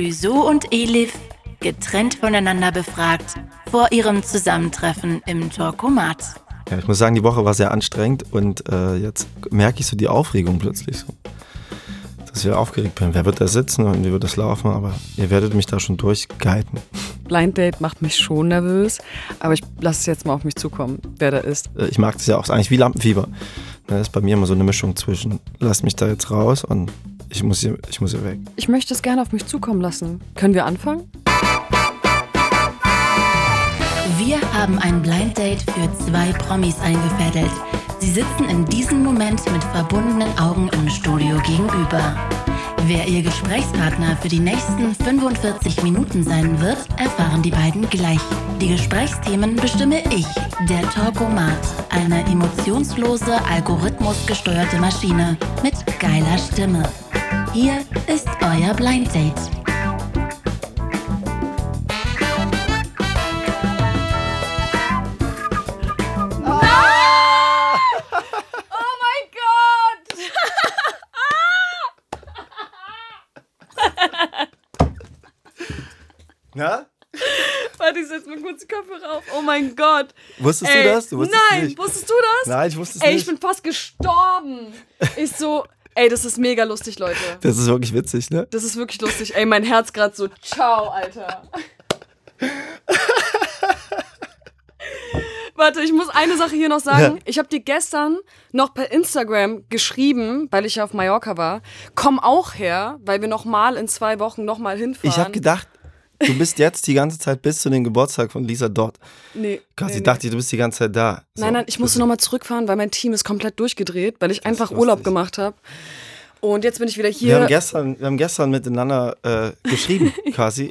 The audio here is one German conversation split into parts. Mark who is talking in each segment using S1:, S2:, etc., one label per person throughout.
S1: Clüso und Elif, getrennt voneinander befragt, vor ihrem Zusammentreffen im Torkomat.
S2: Ja, ich muss sagen, die Woche war sehr anstrengend und äh, jetzt merke ich so die Aufregung plötzlich so. Dass ich aufgeregt bin. Wer wird da sitzen und wie wird das laufen? Aber ihr werdet mich da schon durchguiden.
S3: Blind Date macht mich schon nervös, aber ich lasse es jetzt mal auf mich zukommen, wer da ist.
S2: Äh, Ich mag das ja auch eigentlich wie Lampenfieber. Das ist bei mir immer so eine Mischung zwischen, lass mich da jetzt raus und ich muss hier, ich muss hier weg.
S3: Ich möchte es gerne auf mich zukommen lassen. Können wir anfangen?
S1: Wir haben ein Blind Date für zwei Promis eingefädelt. Sie sitzen in diesem Moment mit verbundenen Augen im Studio gegenüber. Wer ihr Gesprächspartner für die nächsten 45 Minuten sein wird, erfahren die beiden gleich. Die Gesprächsthemen bestimme ich, der Talkomat, eine emotionslose, algorithmusgesteuerte Maschine mit geiler Stimme. Hier ist euer Blind Date.
S3: Oh mein Gott!
S2: Na?
S3: Warte, ich setze mir kurz die Kopfhörer auf. Oh mein Gott.
S2: Wusstest
S3: Ey,
S2: du das? Du wusstest
S3: nein,
S2: nicht.
S3: wusstest du das?
S2: Nein, ich wusste es
S3: Ey,
S2: nicht.
S3: ich bin fast gestorben. Ich so, ey, das ist mega lustig, Leute.
S2: das ist wirklich witzig, ne?
S3: Das ist wirklich lustig. Ey, mein Herz gerade so, ciao, Alter. Warte, ich muss eine Sache hier noch sagen.
S2: Ja.
S3: Ich habe dir gestern noch per Instagram geschrieben, weil ich ja auf Mallorca war. Komm auch her, weil wir noch mal in zwei Wochen noch mal hinfahren.
S2: Ich habe gedacht, du bist jetzt die ganze Zeit bis zu dem Geburtstag von Lisa dort.
S3: nee,
S2: Quasi
S3: nee, nee.
S2: dachte ich, du bist die ganze Zeit da. So,
S3: Nein, nein, ich musste
S2: das-
S3: noch mal zurückfahren, weil mein Team ist komplett durchgedreht, weil ich einfach. Urlaub gemacht habe. Und jetzt bin ich wieder
S2: Wir
S3: hier.
S2: haben gestern, wir haben gestern miteinander äh, geschrieben, quasi.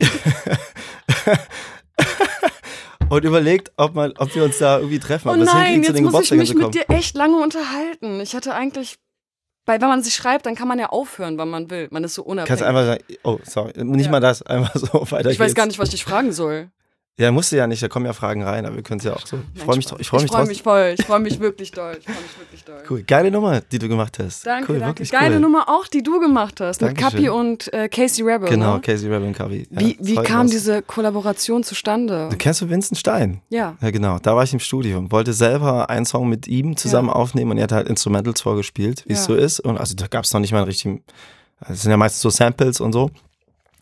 S2: Und überlegt, ob, man, ob wir uns da irgendwie treffen.
S3: oh
S2: aber es
S3: nein,
S2: zu
S3: jetzt muss ich mich mit dir echt lange unterhalten. Ich hatte eigentlich, weil wenn man sich schreibt, dann kann man ja aufhören, wann man will. Man ist so unabhängig.
S2: Kannst einfach sagen, oh, sorry, nicht
S3: Ja.
S2: mal das, einfach so weiter
S3: ich weiß
S2: geht's.
S3: gar nicht, was ich fragen soll.
S2: Ja, musste ja nicht, da kommen ja Fragen rein, aber wir können es ja auch so. Ich freue mich, ich freue mich
S3: Ich
S2: trotzdem.
S3: mich voll. Ich freue mich wirklich doll. Ich freue mich wirklich doll.
S2: Cool. Geile Nummer, die du gemacht hast.
S3: Danke,
S2: cool,
S3: danke.
S2: wirklich
S3: Geile
S2: cool.
S3: Nummer auch, die du gemacht hast. Mit. Kapi und äh, Casey Rebel.
S2: Genau,
S3: Ne?
S2: Casey Rebel und Kavi. Ja,
S3: Wie, wie kam
S2: was.
S3: diese Kollaboration zustande?
S2: Du kennst du Vincent Stein?
S3: Ja.
S2: Ja, genau. Da war ich im Studio und wollte selber einen Song mit ihm zusammen aufnehmen und er hat halt Instrumentals vorgespielt, wie es
S3: Ja.
S2: so ist. Und also da gab es noch nicht mal einen richtigen, es sind ja meistens so Samples und so.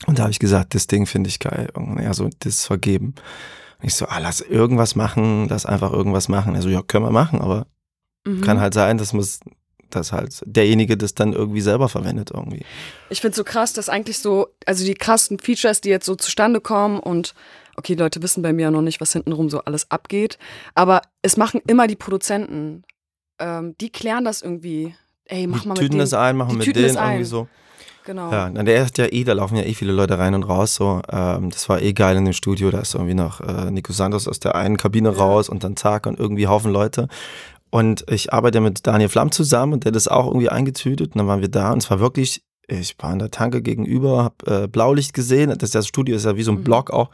S2: Und da habe ich gesagt, das Ding finde ich geil. Und er so, das vergeben. Und ich so, ah, lass irgendwas machen, lass einfach irgendwas machen. Er so, ja, können wir machen, aber
S3: Mhm.
S2: kann halt sein, dass muss, dass halt derjenige das dann irgendwie selber verwendet irgendwie.
S3: Ich finde so krass, dass eigentlich so, also die krassen Features, die jetzt so zustande kommen und okay, Leute wissen bei mir ja noch nicht, was hintenrum so alles abgeht, aber es machen immer die Produzenten. Ähm, die klären das irgendwie. Ey, mach
S2: die
S3: mal mit
S2: tüten das ein, machen
S3: Die
S2: mit denen irgendwie so.
S3: Genau.
S2: Ja, der ist ja eh, da laufen ja eh viele Leute rein und raus. So, ähm, das war eh geil in dem Studio. Da ist irgendwie noch äh, Nico Santos aus der einen Kabine raus und dann zack und irgendwie Haufen Leute. Und ich arbeite mit Daniel Flamm zusammen und der hat das auch irgendwie eingetütet. Und dann waren wir da und es war wirklich, ich war an der Tanke gegenüber, hab äh, Blaulicht gesehen. Das, das Studio ist ja wie so ein
S3: Mhm.
S2: Block auch.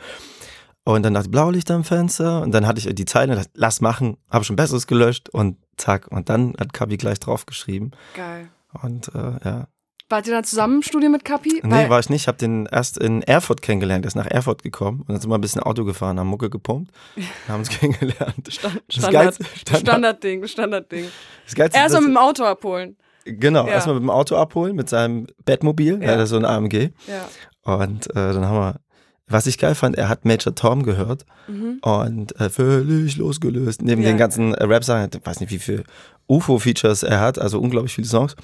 S2: Und dann dachte ich, Blaulicht am Fenster. Und dann hatte ich die und dachte, lass machen. Habe schon Besseres gelöscht und zack. Und dann hat Kabi gleich drauf geschrieben.
S3: Geil.
S2: Und äh, ja,
S3: Wart ihr dann zusammen im Studio mit Kapi?
S2: Nee,
S3: Weil-
S2: war ich nicht. Ich habe den erst in Erfurt kennengelernt. Der ist nach Erfurt gekommen und dann sind wir ein bisschen Auto gefahren, haben Mucke gepumpt und haben uns kennengelernt.
S3: Stand, Standard,
S2: Geilste- Standard-
S3: Standardding, Standardding. Erstmal mit dem Auto abholen.
S2: Genau,
S3: Ja.
S2: erstmal mit dem Auto abholen, mit seinem Bettmobil.
S3: Ja.
S2: Er hat so ein AMG.
S3: Ja.
S2: Und äh, dann haben wir, was ich geil fand, er hat Major Tom gehört
S3: Mhm.
S2: und äh, völlig losgelöst. Neben
S3: Ja.
S2: den ganzen äh, Rap-Sachen, ich weiß nicht, wie viele UFO-Features er hat, also unglaublich viele Songs,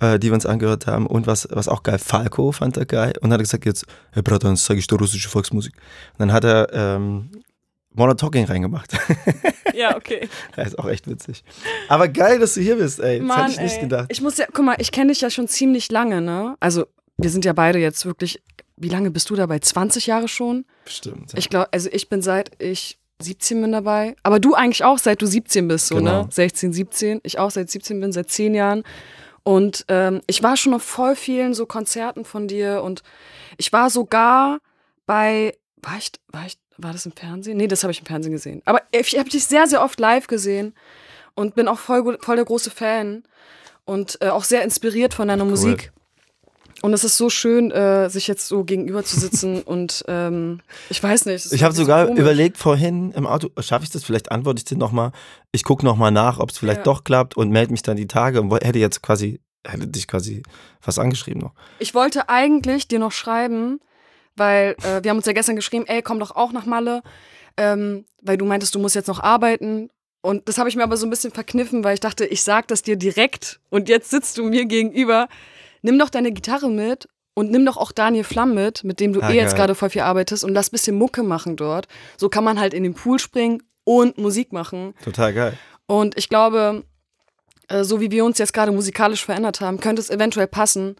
S2: äh, die wir uns angehört haben. Und was, was auch geil, Falco fand er geil. Und hat er gesagt, jetzt, Herr Bratan, jetzt zeige ich dir russische Volksmusik. Und dann hat er ähm, Modern Talking reingemacht.
S3: Ja, okay.
S2: das ist auch echt witzig. Aber geil, dass du hier bist, ey. Das hätte ich nicht
S3: ey.
S2: gedacht.
S3: Ich muss ja, guck mal, ich kenne dich ja schon ziemlich lange, ne? Also, wir sind ja beide jetzt wirklich, wie lange bist du dabei? 20 Jahre schon?
S2: Bestimmt. Ja.
S3: Ich glaube, also ich bin seit ich 17 bin dabei. Aber du eigentlich auch, seit du 17 bist, so,
S2: Genau.
S3: ne? 16, 17. Ich auch seit 17 bin, seit 10 Jahren. Und ähm, ich war schon auf voll vielen so Konzerten von dir und ich war sogar bei, war ich, war ich, war das im Fernsehen? Nee, das habe ich im Fernsehen gesehen. Aber ich habe dich sehr, sehr oft live gesehen und bin auch voll, voll der große Fan und äh, auch sehr inspiriert von deiner Musik. Und es ist so schön, äh, sich jetzt so gegenüber zu sitzen und ähm, ich weiß nicht.
S2: Ich habe sogar
S3: komisch.
S2: überlegt vorhin im Auto, schaffe ich das? Vielleicht antworte ich dir nochmal. Ich gucke nochmal nach, ob es vielleicht
S3: Ja.
S2: doch klappt und melde mich dann die Tage und hätte jetzt quasi, hätte dich quasi was angeschrieben noch.
S3: Ich wollte eigentlich dir noch schreiben, weil äh, wir haben uns ja gestern geschrieben, ey, komm doch auch nach Malle, ähm, weil du meintest, du musst jetzt noch arbeiten. Und das habe ich mir aber so ein bisschen verkniffen, weil ich dachte, ich sag das dir direkt und jetzt sitzt du mir gegenüber. Nimm doch deine Gitarre mit und nimm doch auch Daniel Flamm mit, mit dem du
S2: Ah,
S3: eh jetzt
S2: geil.
S3: gerade voll viel arbeitest und lass ein bisschen Mucke machen dort. So kann man halt in den Pool springen und Musik machen.
S2: Total geil.
S3: Und ich glaube, äh, so wie wir uns jetzt gerade musikalisch verändert haben, könnte es eventuell passen.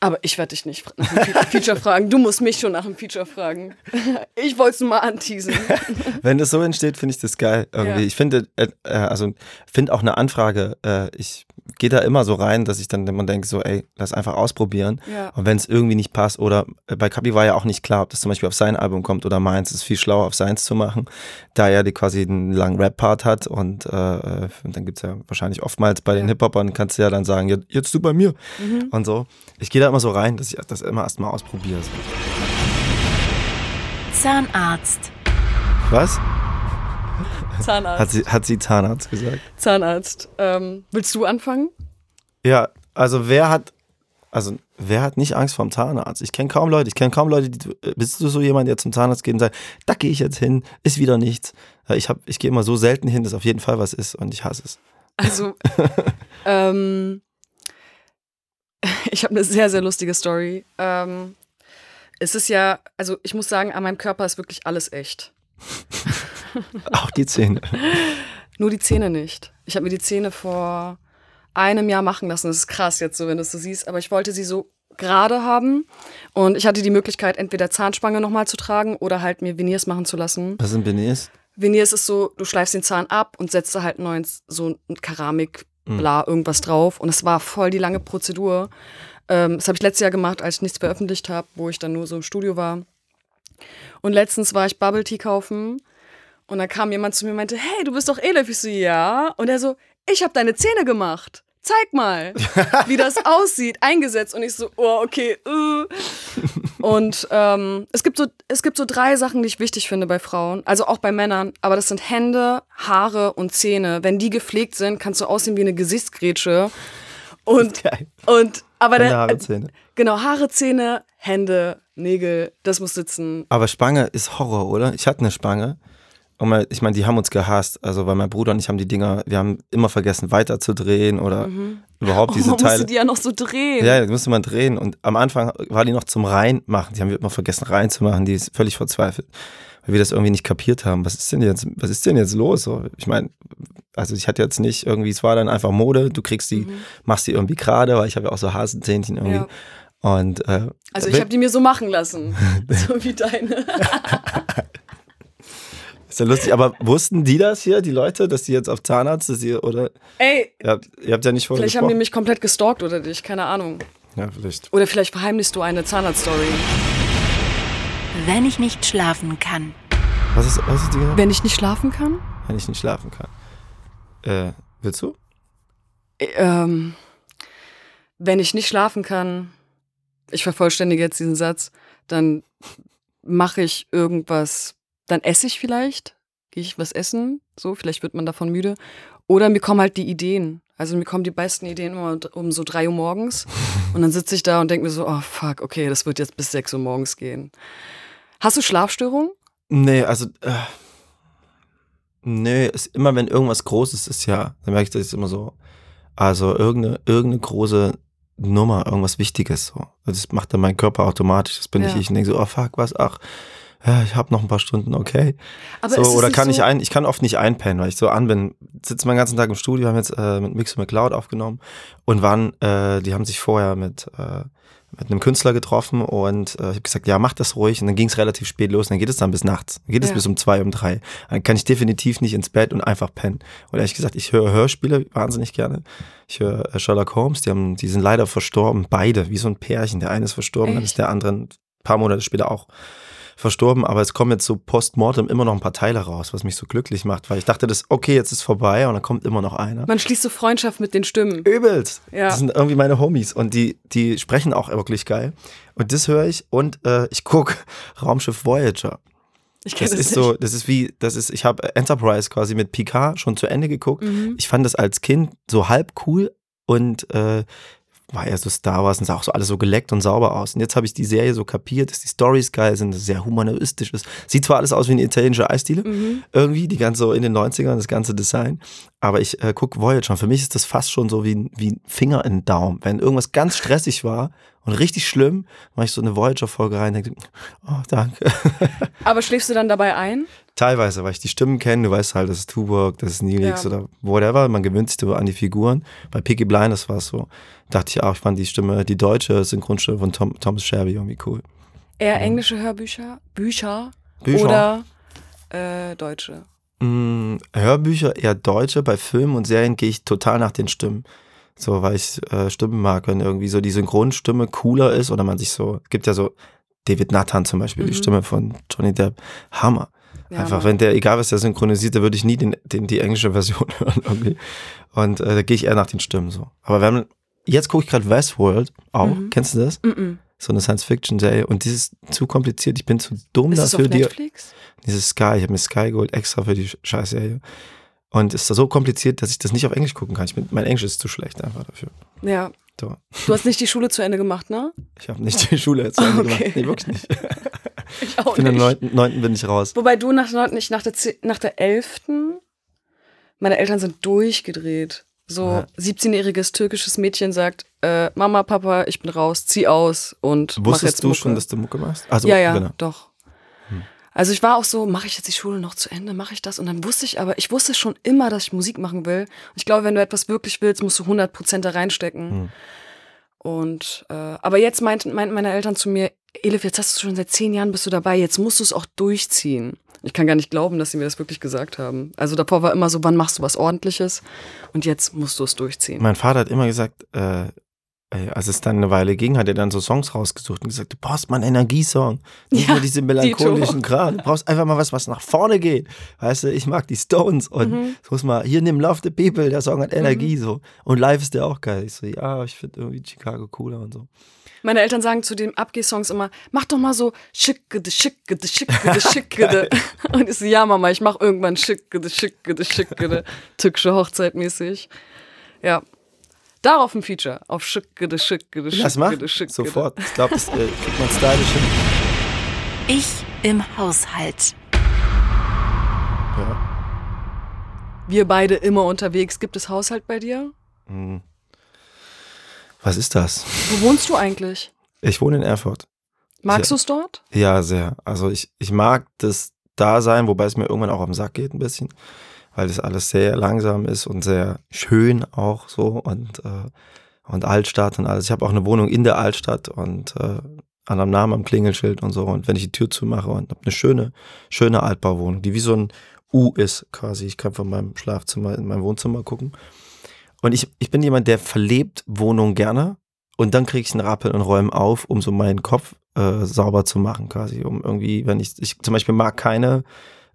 S3: Aber ich werde dich nicht nach einem Fe- Feature fragen. Du musst mich schon nach einem Feature fragen. Ich wollte es nur mal anteasen.
S2: Wenn das so entsteht, finde ich das geil. Irgendwie.
S3: Ja.
S2: Ich finde, äh, äh, also finde auch eine Anfrage, ich gehe da immer so rein, dass ich dann immer denke, so, ey, lass einfach ausprobieren.
S3: Ja.
S2: Und wenn es irgendwie nicht passt, oder äh, bei Kapi war ja auch nicht klar, ob das zum Beispiel auf sein Album kommt oder meins, ist viel schlauer auf seins zu machen, da er die quasi einen langen Rap-Part hat und, äh, äh, und dann gibt's ja wahrscheinlich oftmals bei den
S3: Ja.
S2: Hip-Hopern, kannst du ja dann sagen, jetzt, jetzt du bei mir
S3: Mhm.
S2: und so. Ich gehe da immer so rein, dass ich das immer erstmal ausprobiere.
S1: Zahnarzt.
S2: Was?
S3: Zahnarzt.
S2: Hat sie, hat sie Zahnarzt gesagt?
S3: Zahnarzt. Ähm, willst du anfangen?
S2: Ja, also wer hat, also wer hat nicht Angst vorm Zahnarzt? Ich kenne kaum Leute, ich kenne kaum Leute, die, äh, bist du so jemand, der zum Zahnarzt geht und sagt, da gehe ich jetzt hin, ist wieder nichts. Ich, hab- ich gehe immer so selten hin, dass auf jeden Fall was ist und ich hasse es.
S3: Also, ähm, ich habe eine sehr, sehr lustige Story. Ähm, es ist ja, also ich muss sagen, an meinem Körper ist wirklich alles echt.
S2: Auch die Zähne.
S3: Nur die Zähne nicht. Ich habe mir die Zähne vor einem Jahr machen lassen. Das ist krass jetzt so, wenn du es so siehst. Aber ich wollte sie so gerade haben. Und ich hatte die Möglichkeit, entweder Zahnspange nochmal zu tragen oder halt mir Veneers machen zu lassen.
S2: Was sind Beignets?
S3: Veneers ist so, du schleifst den Zahn ab und setzt da halt neuen, so ein Keramik, bla, irgendwas drauf. Und es war voll die lange Prozedur. Ähm, das habe ich letztes Jahr gemacht, als ich nichts veröffentlicht habe, wo ich dann nur so im Studio war. Und letztens war ich Bubble Tea kaufen und dann kam jemand zu mir und meinte, hey, du bist doch Elif. Ich so, ja. Und er so, ich habe deine Zähne gemacht. Zeig mal, wie das aussieht, eingesetzt. Und ich so, oh, okay. Äh. Und ähm, es, gibt so, es gibt so drei Sachen, die ich wichtig finde bei Frauen, also auch bei Männern. Aber das sind Hände, Haare und Zähne. Wenn die gepflegt sind, kannst du aussehen wie eine Gesichtsgrätsche. Und, und aber
S2: Hände, Haare, Zähne.
S3: genau, Haare, Zähne, Hände, Nägel, das muss sitzen.
S2: Aber Spange ist Horror, oder? Ich hatte eine Spange. Und ich meine, die haben uns gehasst. Also, weil mein Bruder und ich haben die Dinger, wir haben immer vergessen weiterzudrehen oder überhaupt diese
S3: Mhm. oh, man
S2: Teile.
S3: musste die ja noch so drehen.
S2: Ja, die musste man drehen. Und am Anfang war die noch zum Reinmachen. Die haben wir immer vergessen reinzumachen. Die ist völlig verzweifelt. Weil wir das irgendwie nicht kapiert haben. Was ist denn jetzt, was ist denn jetzt los? Ich meine, also ich hatte jetzt nicht irgendwie, es war dann einfach Mode. Du kriegst die, machst die irgendwie gerade, weil ich habe ja auch so Hasenzähnchen irgendwie.
S3: Mhm. Ja.
S2: Und äh,
S3: Also ich habe die mir so machen lassen. so wie deine.
S2: ist ja lustig. Aber wussten die das hier, die Leute, dass die jetzt auf Zahnarzt, dass ihr, oder
S3: Ey,
S2: ihr habt, ihr habt ja nicht vorher
S3: vielleicht haben die mich komplett gestalkt oder dich, keine Ahnung.
S2: Ja, vielleicht.
S3: Oder vielleicht verheimlichst du eine Zahnarzt-Story.
S1: Wenn ich nicht schlafen kann.
S2: Was ist, was ist die genau?
S3: Wenn ich nicht schlafen kann?
S2: Wenn ich nicht schlafen kann. Äh, willst du?
S3: Äh, Ähm, wenn ich nicht schlafen kann, ich vervollständige jetzt diesen Satz, dann mache ich irgendwas, dann esse ich vielleicht, gehe ich was essen, so, vielleicht wird man davon müde. Oder mir kommen halt die Ideen. Also mir kommen die besten Ideen immer um so drei Uhr morgens. Und dann sitze ich da und denke mir so, oh fuck, okay, das wird jetzt bis sechs Uhr morgens gehen. Hast du Schlafstörungen?
S2: Nee, also. Äh, nee, ist immer wenn irgendwas Großes ist, ja, dann merke ich das ist immer so. Also irgendeine, irgendeine große Nummer, irgendwas Wichtiges. So. Das macht dann mein Körper automatisch. Das bin
S3: Ja.
S2: ich. Ich denke so, oh fuck, was, ach. Ja, ich habe noch ein paar Stunden, okay.
S3: Aber
S2: so, oder kann ich
S3: so-
S2: ein, ich kann oft nicht einpennen, weil ich so an bin, sitze meinen ganzen Tag im Studio, haben jetzt äh, mit Mix und McCloud aufgenommen und waren, äh, die haben sich vorher mit, äh, mit einem Künstler getroffen und äh, ich habe gesagt, ja, mach das ruhig und dann ging es relativ spät los und dann geht es dann bis nachts, dann geht es
S3: Ja.
S2: bis um zwei, um drei. Dann kann ich definitiv nicht ins Bett und einfach pennen. Und ehrlich gesagt, ich höre Hörspiele wahnsinnig gerne. Ich höre äh, Sherlock Holmes, die, haben, die sind leider verstorben, beide, wie so ein Pärchen. Der eine ist verstorben, dann ist der andere ein paar Monate später auch verstorben, aber es kommen jetzt so postmortem immer noch ein paar Teile raus, was mich so glücklich macht, weil ich dachte, das okay, jetzt ist vorbei und dann kommt immer noch einer.
S3: Man schließt so Freundschaft mit den Stimmen.
S2: Übelst.
S3: Ja.
S2: Das sind irgendwie meine Homies und die, die sprechen auch wirklich geil. Und das höre ich und äh, ich gucke Raumschiff Voyager.
S3: Ich kenne
S2: Das
S3: das,
S2: ist
S3: nicht.
S2: so, das ist wie, das ist, ich habe Enterprise quasi mit Picard schon zu Ende geguckt.
S3: Mhm.
S2: Ich fand das als Kind so halb cool und äh, war ja so Star Wars und sah auch so alles so geleckt und sauber aus. Und jetzt habe ich die Serie so kapiert, dass die Stories geil sind, dass es sehr humanistisch ist. Sieht zwar alles aus wie eine italienische Eisdiele,
S3: Mhm.
S2: irgendwie, die ganze so in den 90ern, das ganze Design. Aber ich äh, gucke Voyager und für mich ist das fast schon so wie, wie ein Finger in den Daumen. Wenn irgendwas ganz stressig war und richtig schlimm, mache ich so eine Voyager-Folge rein und denke, oh, danke.
S3: Aber schläfst du dann dabei ein?
S2: Teilweise, weil ich die Stimmen kenne, du weißt halt, das ist Tuvok, das ist Neelix
S3: Ja.
S2: oder whatever, man gewöhnt sich so an die Figuren. Bei Peaky Blinders war es so, dachte ich auch, ich fand die Stimme, die deutsche Synchronstimme von Tom, Thomas Shelby irgendwie cool.
S3: Eher englische Hörbücher, Bücher,
S2: Bücher.
S3: oder äh, deutsche?
S2: Mm, Hörbücher eher deutsche, bei Filmen und Serien gehe ich total nach den Stimmen. So, weil ich äh, Stimmen mag, wenn irgendwie so die Synchronstimme cooler ist oder man sich so, gibt ja so David Nathan zum Beispiel, die
S3: Mhm.
S2: Stimme von Johnny Depp, Hammer.
S3: Ja,
S2: Einfach, wenn der, egal was der synchronisiert, da würde ich nie den, den, die englische Version hören irgendwie. Und äh, da gehe ich eher nach den Stimmen so. Aber wenn man, jetzt gucke ich gerade Westworld auch,
S3: Mhm.
S2: kennst du das?
S3: Mhm.
S2: So eine Science-Fiction-Serie und die ist zu kompliziert, ich bin zu dumm
S3: Ist es auf
S2: dafür, die,
S3: Netflix?
S2: dieses Sky, ich habe mir Sky geholt, extra für die Sch- Scheißserie. Und es ist so kompliziert, dass ich das nicht auf Englisch gucken kann. Ich bin, mein Englisch ist zu schlecht einfach dafür.
S3: Ja.
S2: So.
S3: Du hast nicht die Schule zu Ende gemacht, ne?
S2: Ich habe nicht die Schule jetzt zu Ende
S3: Okay.
S2: gemacht. Nee, wirklich nicht.
S3: Ich auch
S2: Ich bin am 9. 9. bin ich raus.
S3: Wobei du nach, der- nicht nach der, Ze- nach der 11. Meine Eltern sind durchgedreht. So
S2: Ja.
S3: 17-jähriges türkisches Mädchen sagt, äh, Mama, Papa, ich bin raus, zieh aus und mach
S2: Wusstest
S3: jetzt
S2: du
S3: Mucke.
S2: schon, dass du Mucke machst? Also,
S3: ja, ja,
S2: genau.
S3: doch. Also ich war auch so, mache ich jetzt die Schule noch zu Ende, mache ich das? Und dann wusste ich aber, ich wusste schon immer, dass ich Musik machen will. Und ich glaube, wenn du etwas wirklich willst, musst du 100% da reinstecken.
S2: Hm.
S3: Und, äh, aber jetzt meinten meinten meine Eltern zu mir, Elif, jetzt hast du schon seit zehn Jahren bist du dabei, jetzt musst du es auch durchziehen. Ich kann gar nicht glauben, dass sie mir das wirklich gesagt haben. Also davor war immer so, wann machst du was Ordentliches? Und jetzt musst du es durchziehen.
S2: Mein Vater hat immer gesagt, äh, als es dann eine Weile ging, hat er dann so Songs rausgesucht und gesagt, du brauchst mal einen Energiesong. Nicht
S3: Ja,
S2: nur diese melancholischen Kram. Du brauchst einfach mal was, was nach vorne geht. Weißt du, ich mag die Stones und
S3: Mhm.
S2: so muss mal, hier nimm Love the People, der Song hat Energie so. Und live ist der auch geil. Ich so, ja, ich finde irgendwie Chicago cooler und so.
S3: Meine Eltern sagen zu den Abgeh-Songs immer, mach doch mal so schickede, schickede, schickede, schickede. Und ich so, ja Mama, ich mach irgendwann schickede, schickede, schickede. Türkische Hochzeit mäßig. Ja. Darauf ein Feature. Auf schickede, schickede,
S2: Lass mal,
S3: schickede, schickede.
S2: sofort. Ich glaube, das äh, kriegt man stylisch hin.
S1: Ich im Haushalt.
S2: Ja.
S3: Wir beide immer unterwegs. Gibt es Haushalt bei dir?
S2: Hm. Was ist das?
S3: Wo wohnst du eigentlich?
S2: Ich wohne in Erfurt.
S3: Magst du es dort?
S2: Ja, sehr. Also ich, ich mag das Dasein, wobei es mir irgendwann auch am Sack geht ein bisschen, weil das alles sehr langsam ist und sehr schön auch so und, äh, und Altstadt und alles. Ich habe auch eine Wohnung in der Altstadt und äh, an einem Namen am Klingelschild und so. Und wenn ich die Tür zumache und habe eine schöne, schöne Altbauwohnung, die wie so ein U ist quasi. Ich kann von meinem Schlafzimmer in mein Wohnzimmer gucken. Und ich, ich bin jemand, der verlebt Wohnungen gerne. Und dann kriege ich einen Rappel und räume auf, um so meinen Kopf äh, sauber zu machen, quasi. Um irgendwie, wenn ich, ich zum Beispiel mag keine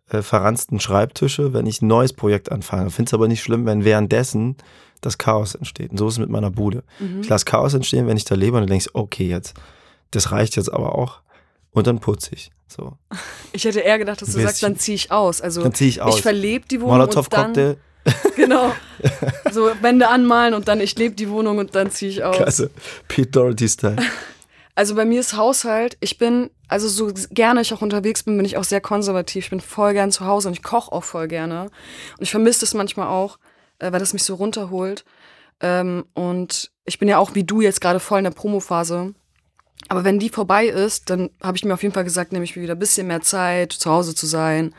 S2: äh, verranzten Schreibtische, wenn ich ein neues Projekt anfange. Finde es aber nicht schlimm, wenn währenddessen das Chaos entsteht. Und so ist es mit meiner Bude.
S3: Mhm.
S2: Ich lasse Chaos entstehen, wenn ich da lebe und dann denke ich, okay, jetzt, das reicht jetzt aber auch. Und dann putze ich. So.
S3: Ich hätte eher gedacht, dass du sagst, dann ziehe ich aus. Also
S2: Dann ziehe ich aus.
S3: ich verlebe die Wohnung und dann
S2: Molotow-Cocktail,
S3: genau so Wände anmalen und dann ich lebe die Wohnung und dann ziehe ich aus.
S2: klasse. Pete Doherty-Style.
S3: Also bei mir ist Haushalt, ich bin, also so gerne ich auch unterwegs bin, bin ich auch sehr konservativ. Ich bin voll gern zu Hause und ich koche auch voll gerne. Und ich vermisse das manchmal auch, äh, weil das mich so runterholt. Ähm, und ich bin ja auch wie du jetzt gerade voll in der Promophase. Aber wenn die vorbei ist, dann habe ich mir auf jeden Fall gesagt, nehme ich mir wieder ein bisschen mehr Zeit, zu Hause zu sein,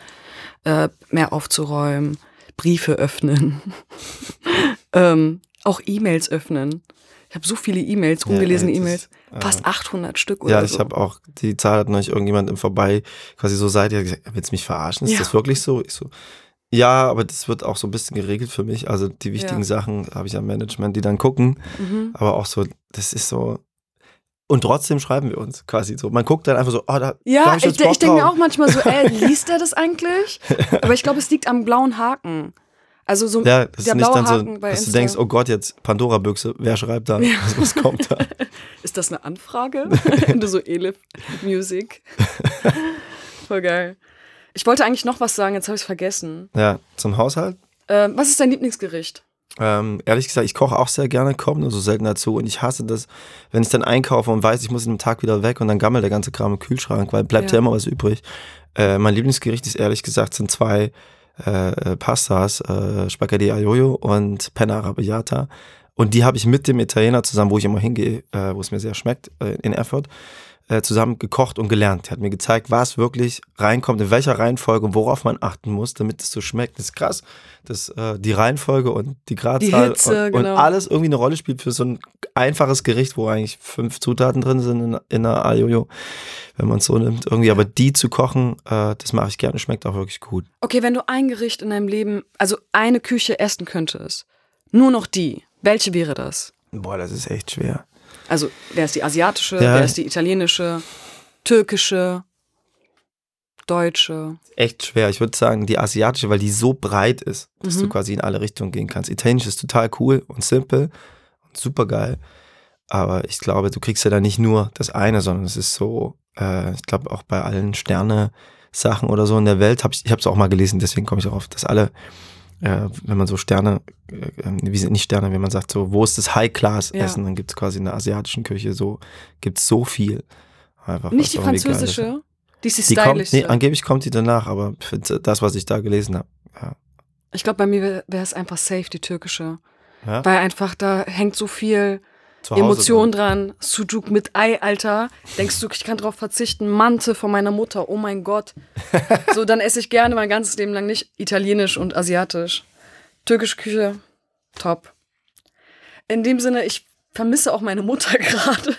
S3: äh, mehr aufzuräumen, Briefe öffnen, ähm, auch E-Mails öffnen. Ich habe so viele E-Mails,
S2: Ja,
S3: ungelesene
S2: ey, das
S3: E-Mails,
S2: äh,
S3: fast 800 Stück oder
S2: Ja,
S3: so.
S2: ich habe auch, die Zahl hat neulich irgendjemand im Vorbei quasi so seid, gesagt, willst du mich verarschen? Ist
S3: Ja.
S2: das wirklich so? Ich so, ja, aber das wird auch so ein bisschen geregelt für mich. Also die wichtigen
S3: Ja.
S2: Sachen habe ich am Management, die dann gucken.
S3: Mhm.
S2: Aber auch so, das ist so, Und trotzdem schreiben wir uns quasi so. Man guckt dann einfach so, oh, da,
S3: Ja, ich, ich,
S2: Bock
S3: denke mir auch manchmal so, ey, liest er das eigentlich? Aber ich glaube, es liegt am blauen Haken. Also so
S2: Ja, das
S3: der
S2: ist nicht dann so, dass du
S3: Insta.
S2: denkst, oh Gott, jetzt Pandora-Büchse, wer schreibt da? Was, was kommt da?
S3: Ist das eine Anfrage? du so Elif Music. Voll geil. Ich wollte eigentlich noch was sagen, jetzt habe ich es vergessen.
S2: Ja, zum Haushalt.
S3: Ähm, was ist dein Lieblingsgericht?
S2: Ähm, ehrlich gesagt, ich koche auch sehr gerne, komme nur so selten dazu. Und ich hasse das, wenn ich dann einkaufe und weiß, ich muss in einem Tag wieder weg und dann gammelt der ganze Kram im Kühlschrank, weil bleibt ja,
S3: Ja.
S2: immer was übrig. Äh, mein Lieblingsgericht ist ehrlich gesagt, sind zwei äh, Pastas, äh, Spaghetti Aglio und Penna Arrabbiata. Und die habe ich mit dem Italiener zusammen, wo ich immer hingehe, äh, wo es mir sehr schmeckt, äh, in Erfurt, äh, zusammen gekocht und gelernt. Er hat mir gezeigt, was wirklich reinkommt, in welcher Reihenfolge und worauf man achten muss, damit es so schmeckt. Das ist krass, dass äh, die Reihenfolge und die Gradzahl
S3: Hitze,
S2: und,
S3: genau.
S2: und alles irgendwie eine Rolle spielt für so ein einfaches Gericht, wo eigentlich fünf Zutaten drin sind in, in einer Aglio, wenn man es so nimmt. Irgendwie, aber die zu kochen, äh, das mache ich gerne, schmeckt auch wirklich gut.
S3: Okay, wenn du ein Gericht in deinem Leben, also eine Küche essen könntest, nur noch die, welche wäre das?
S2: Boah, das ist echt schwer.
S3: Also, wer ist die asiatische,
S2: Ja.
S3: wer ist die italienische, türkische, deutsche?
S2: echt schwer. Ich würde sagen, die asiatische, weil die so breit ist, dass
S3: Mhm.
S2: du quasi in alle Richtungen gehen kannst. Italienisch ist total cool und simpel und super geil. Aber ich glaube, du kriegst ja da nicht nur das eine, sondern es ist so, äh, ich glaube auch bei allen Sterne-Sachen oder so in der Welt, hab ich, ich habe es auch mal gelesen, deswegen komme ich darauf, dass alle, äh, wenn man so Sterne, äh, wie sind nicht Sterne, wenn man sagt so, wo ist das High-Class-Essen,
S3: Ja.
S2: dann gibt es quasi in der asiatischen Küche so, gibt es so viel. Einfach,
S3: Nicht die französische? Die ist die,
S2: kommt, nee, angeblich kommt die danach, aber für das, was ich da gelesen habe. Ja.
S3: ich glaube, bei mir wäre es einfach safe, die türkische.
S2: Ja?
S3: Weil einfach da hängt so viel
S2: Zu Hause
S3: Emotion
S2: dann.
S3: dran. Sujuk mit Ei, Alter. Denkst du, ich kann drauf verzichten? Mante von meiner Mutter. Oh mein Gott. so, dann esse ich gerne mein ganzes Leben lang nicht italienisch und asiatisch. Türkische Küche, top. In dem Sinne, ich vermisse auch meine Mutter gerade.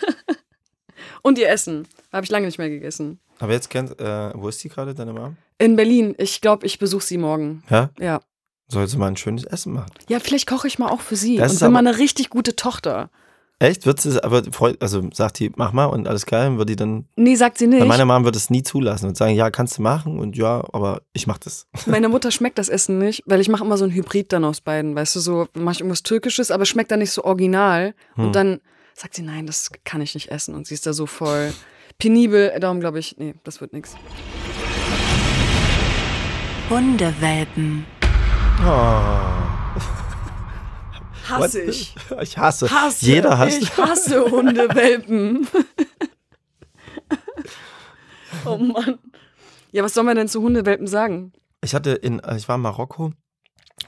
S3: und ihr Essen. Habe ich lange nicht mehr gegessen.
S2: Aber jetzt kennt, äh, wo ist die gerade, deine Mom?
S3: In Berlin. Ich glaube, ich besuche sie morgen.
S2: Ja?
S3: Ja.
S2: Soll sie mal ein schönes Essen machen?
S3: Ja, vielleicht koche ich mal auch für sie.
S2: Das
S3: und
S2: ist
S3: bin mal eine richtig gute Tochter.
S2: Echt? Wird sie, aber freut, also sagt die, mach mal und alles geil, wird die dann,
S3: Nee, sagt sie nicht.
S2: weil meine Mom wird es nie zulassen und sagen, ja, kannst du machen und ja, aber ich mach das.
S3: Meine Mutter schmeckt das Essen nicht, weil ich mache immer so ein Hybrid dann aus beiden. Weißt du, so mache ich irgendwas Türkisches, aber schmeckt dann nicht so original.
S2: Hm.
S3: Und dann sagt sie, nein, das kann ich nicht essen. Und sie ist da so voll penibel. Darum glaube ich, nee, das wird nichts.
S1: Hundewelpen.
S3: Hasse
S2: What?
S3: ich.
S2: Ich hasse.
S3: Hasse.
S2: Jeder hasst.
S3: Ich hasse Hundewelpen. oh Mann. Ja, was soll man denn zu Hundewelpen sagen?
S2: Ich hatte in, äh, ich war in Marokko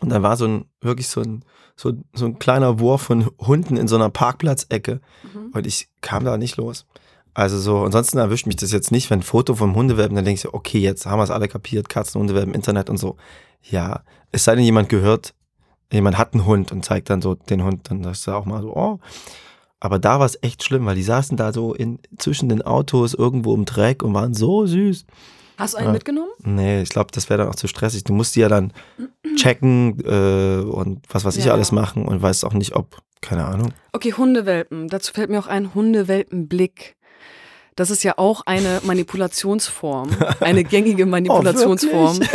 S2: und da war so ein, wirklich so ein, so, so ein kleiner Wurf von Hunden in so einer Parkplatzecke
S3: Mhm.
S2: und ich kam da nicht los. Also so, ansonsten erwischt mich das jetzt nicht, wenn ein Foto vom Hundewelpen, dann denke ich so, okay, jetzt haben wir es alle kapiert, Katzen, Hundewelpen, Internet und so. Ja, es sei denn, jemand gehört, jemand hat einen Hund und zeigt dann so den Hund, dann sagst du auch mal so, oh. Aber da war es echt schlimm, weil die saßen da so in, zwischen den Autos irgendwo im Dreck und waren so süß.
S3: Hast du einen
S2: Ja.
S3: mitgenommen?
S2: Nee, ich glaube, das wäre dann auch zu stressig. Du musst die ja dann checken äh, und was weiß ich
S3: Ja.
S2: alles machen und weißt auch nicht, ob, keine Ahnung.
S3: Okay, Hundewelpen. Dazu fällt mir auch ein Hundewelpenblick. Das ist ja auch eine Manipulationsform, eine gängige Manipulationsform.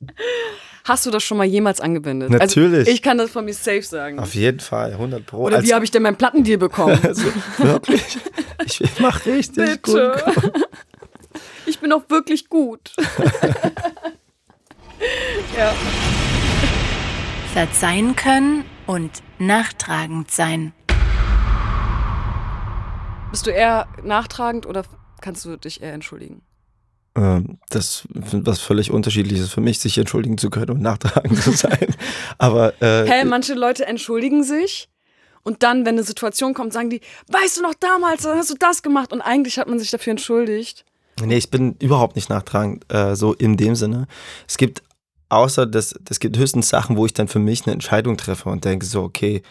S3: Hast du das schon mal jemals angewendet?
S2: Natürlich.
S3: Also ich kann das von mir safe sagen.
S2: Auf jeden Fall, 100 Pro.
S3: Oder
S2: Als-
S3: wie habe ich denn mein Plattendeal bekommen?
S2: also, wirklich? Ich, ich mach richtig gut.
S3: Bitte. Ich bin auch wirklich gut. ja.
S1: Verzeihen können und nachtragend sein.
S3: Bist du eher nachtragend oder kannst du dich eher entschuldigen?
S2: Ähm, das ist was völlig unterschiedliches für mich, sich entschuldigen zu können und nachtragen zu sein. Aber äh,
S3: Hä, manche Leute entschuldigen sich und dann, wenn eine Situation kommt, sagen die, weißt du noch damals, dann hast du das gemacht und eigentlich hat man sich dafür entschuldigt.
S2: Nee, ich bin überhaupt nicht nachtragend, äh, so in dem Sinne. Es gibt, außer das, das gibt höchstens Sachen, wo ich dann für mich eine Entscheidung treffe und denke so, okay,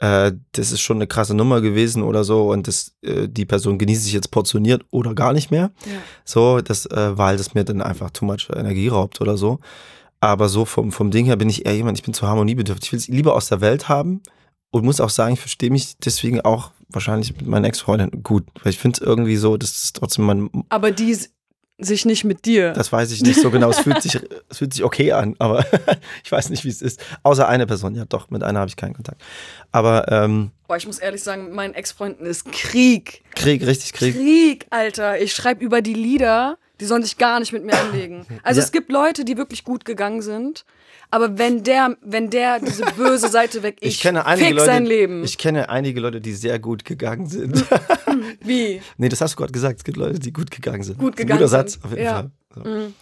S2: äh, das ist schon eine krasse Nummer gewesen oder so und das, äh, die Person genießt sich jetzt portioniert oder gar nicht mehr.
S3: Ja.
S2: So, das, äh, weil das mir dann einfach too much Energie raubt oder so. Aber so vom, vom Ding her bin ich eher jemand, ich bin zu harmoniebedürftig. Ich will es lieber aus der Welt haben und muss auch sagen, ich verstehe mich deswegen auch wahrscheinlich mit meinen Ex-Freundinnen gut, weil ich finde es irgendwie so, dass es trotzdem man
S3: Aber die sich nicht mit dir.
S2: das weiß ich nicht so genau. Es fühlt sich, es fühlt sich okay an, aber ich weiß nicht, wie es ist. Außer eine Person, ja doch, mit einer habe ich keinen Kontakt. Aber ähm,
S3: Boah, ich muss ehrlich sagen, mit meinen Ex-Freunden ist Krieg.
S2: Krieg, richtig Krieg.
S3: Krieg, Alter. Ich schreibe über die Lieder, die sollen sich gar nicht mit mir anlegen. Also
S2: Ja.
S3: es gibt Leute, die wirklich gut gegangen sind. Aber wenn der, wenn der diese böse Seite weg, ich,
S2: Ich kenne einige
S3: fick
S2: Leute,
S3: sein Leben.
S2: ich kenne einige Leute, die sehr gut gegangen sind.
S3: Wie?
S2: nee, das hast du gerade gesagt. Es gibt Leute, die gut gegangen sind.
S3: Gut gegangen
S2: Guter. Satz, auf jeden
S3: Ja.
S2: Fall. So.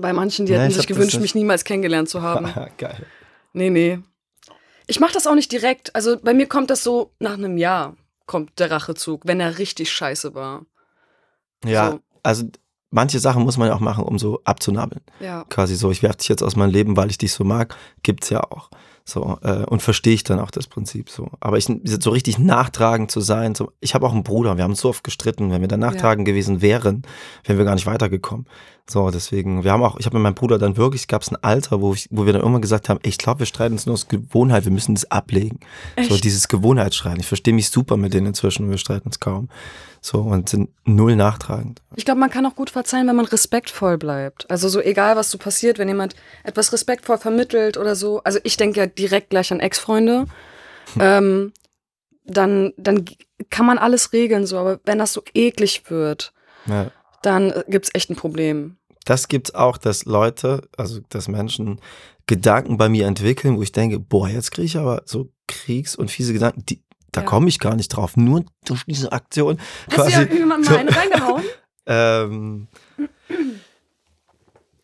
S3: Bei manchen, die
S2: Ja,
S3: hätten
S2: ich
S3: sich gewünscht, mich niemals kennengelernt zu haben.
S2: Geil.
S3: Nee, nee. Ich mache das auch nicht direkt. Also bei mir kommt das so nach einem Jahr kommt der Rachezug, wenn er richtig scheiße war.
S2: Ja,
S3: So.
S2: Also manche Sachen muss man ja auch machen, um so abzunabeln.
S3: Ja.
S2: Quasi so, ich werfe dich jetzt aus meinem Leben, weil ich dich so mag, gibt's ja auch. So, äh, und verstehe ich dann auch das Prinzip so. Aber ich so richtig nachtragend zu sein, so, ich habe auch einen Bruder, wir haben so oft gestritten, wenn wir dann nachtragend gewesen wären, wären wir gar nicht weitergekommen. So, deswegen, wir haben auch, ich habe mit meinem Bruder dann wirklich, gab es ein Alter, wo, ich, wo wir dann immer gesagt haben, ich glaube, wir streiten uns nur aus Gewohnheit, wir müssen das ablegen. So,
S3: Echt?
S2: dieses Gewohnheitsstreiten. Ich verstehe mich super mit denen inzwischen und wir streiten uns kaum. So, und sind null nachtragend.
S3: Ich glaube, man kann auch gut verzeihen, wenn man respektvoll bleibt. Also so egal, was so passiert, wenn jemand etwas respektvoll vermittelt oder so. Also ich denke ja direkt gleich an Ex-Freunde. Ähm, dann, dann kann man alles regeln so. Aber wenn das so eklig wird,
S2: Ja.
S3: dann äh, gibt's echt ein Problem.
S2: Das gibt's auch, dass Leute, also dass Menschen Gedanken bei mir entwickeln, wo ich denke, boah, jetzt kriege ich aber so Kriegs- und fiese Gedanken, die, da
S3: Ja.
S2: komme ich gar nicht drauf. Nur durch diese Aktion
S3: Hast du
S2: quasi.
S3: ja irgendwann mal
S2: so,
S3: eine reingehauen?
S2: ähm,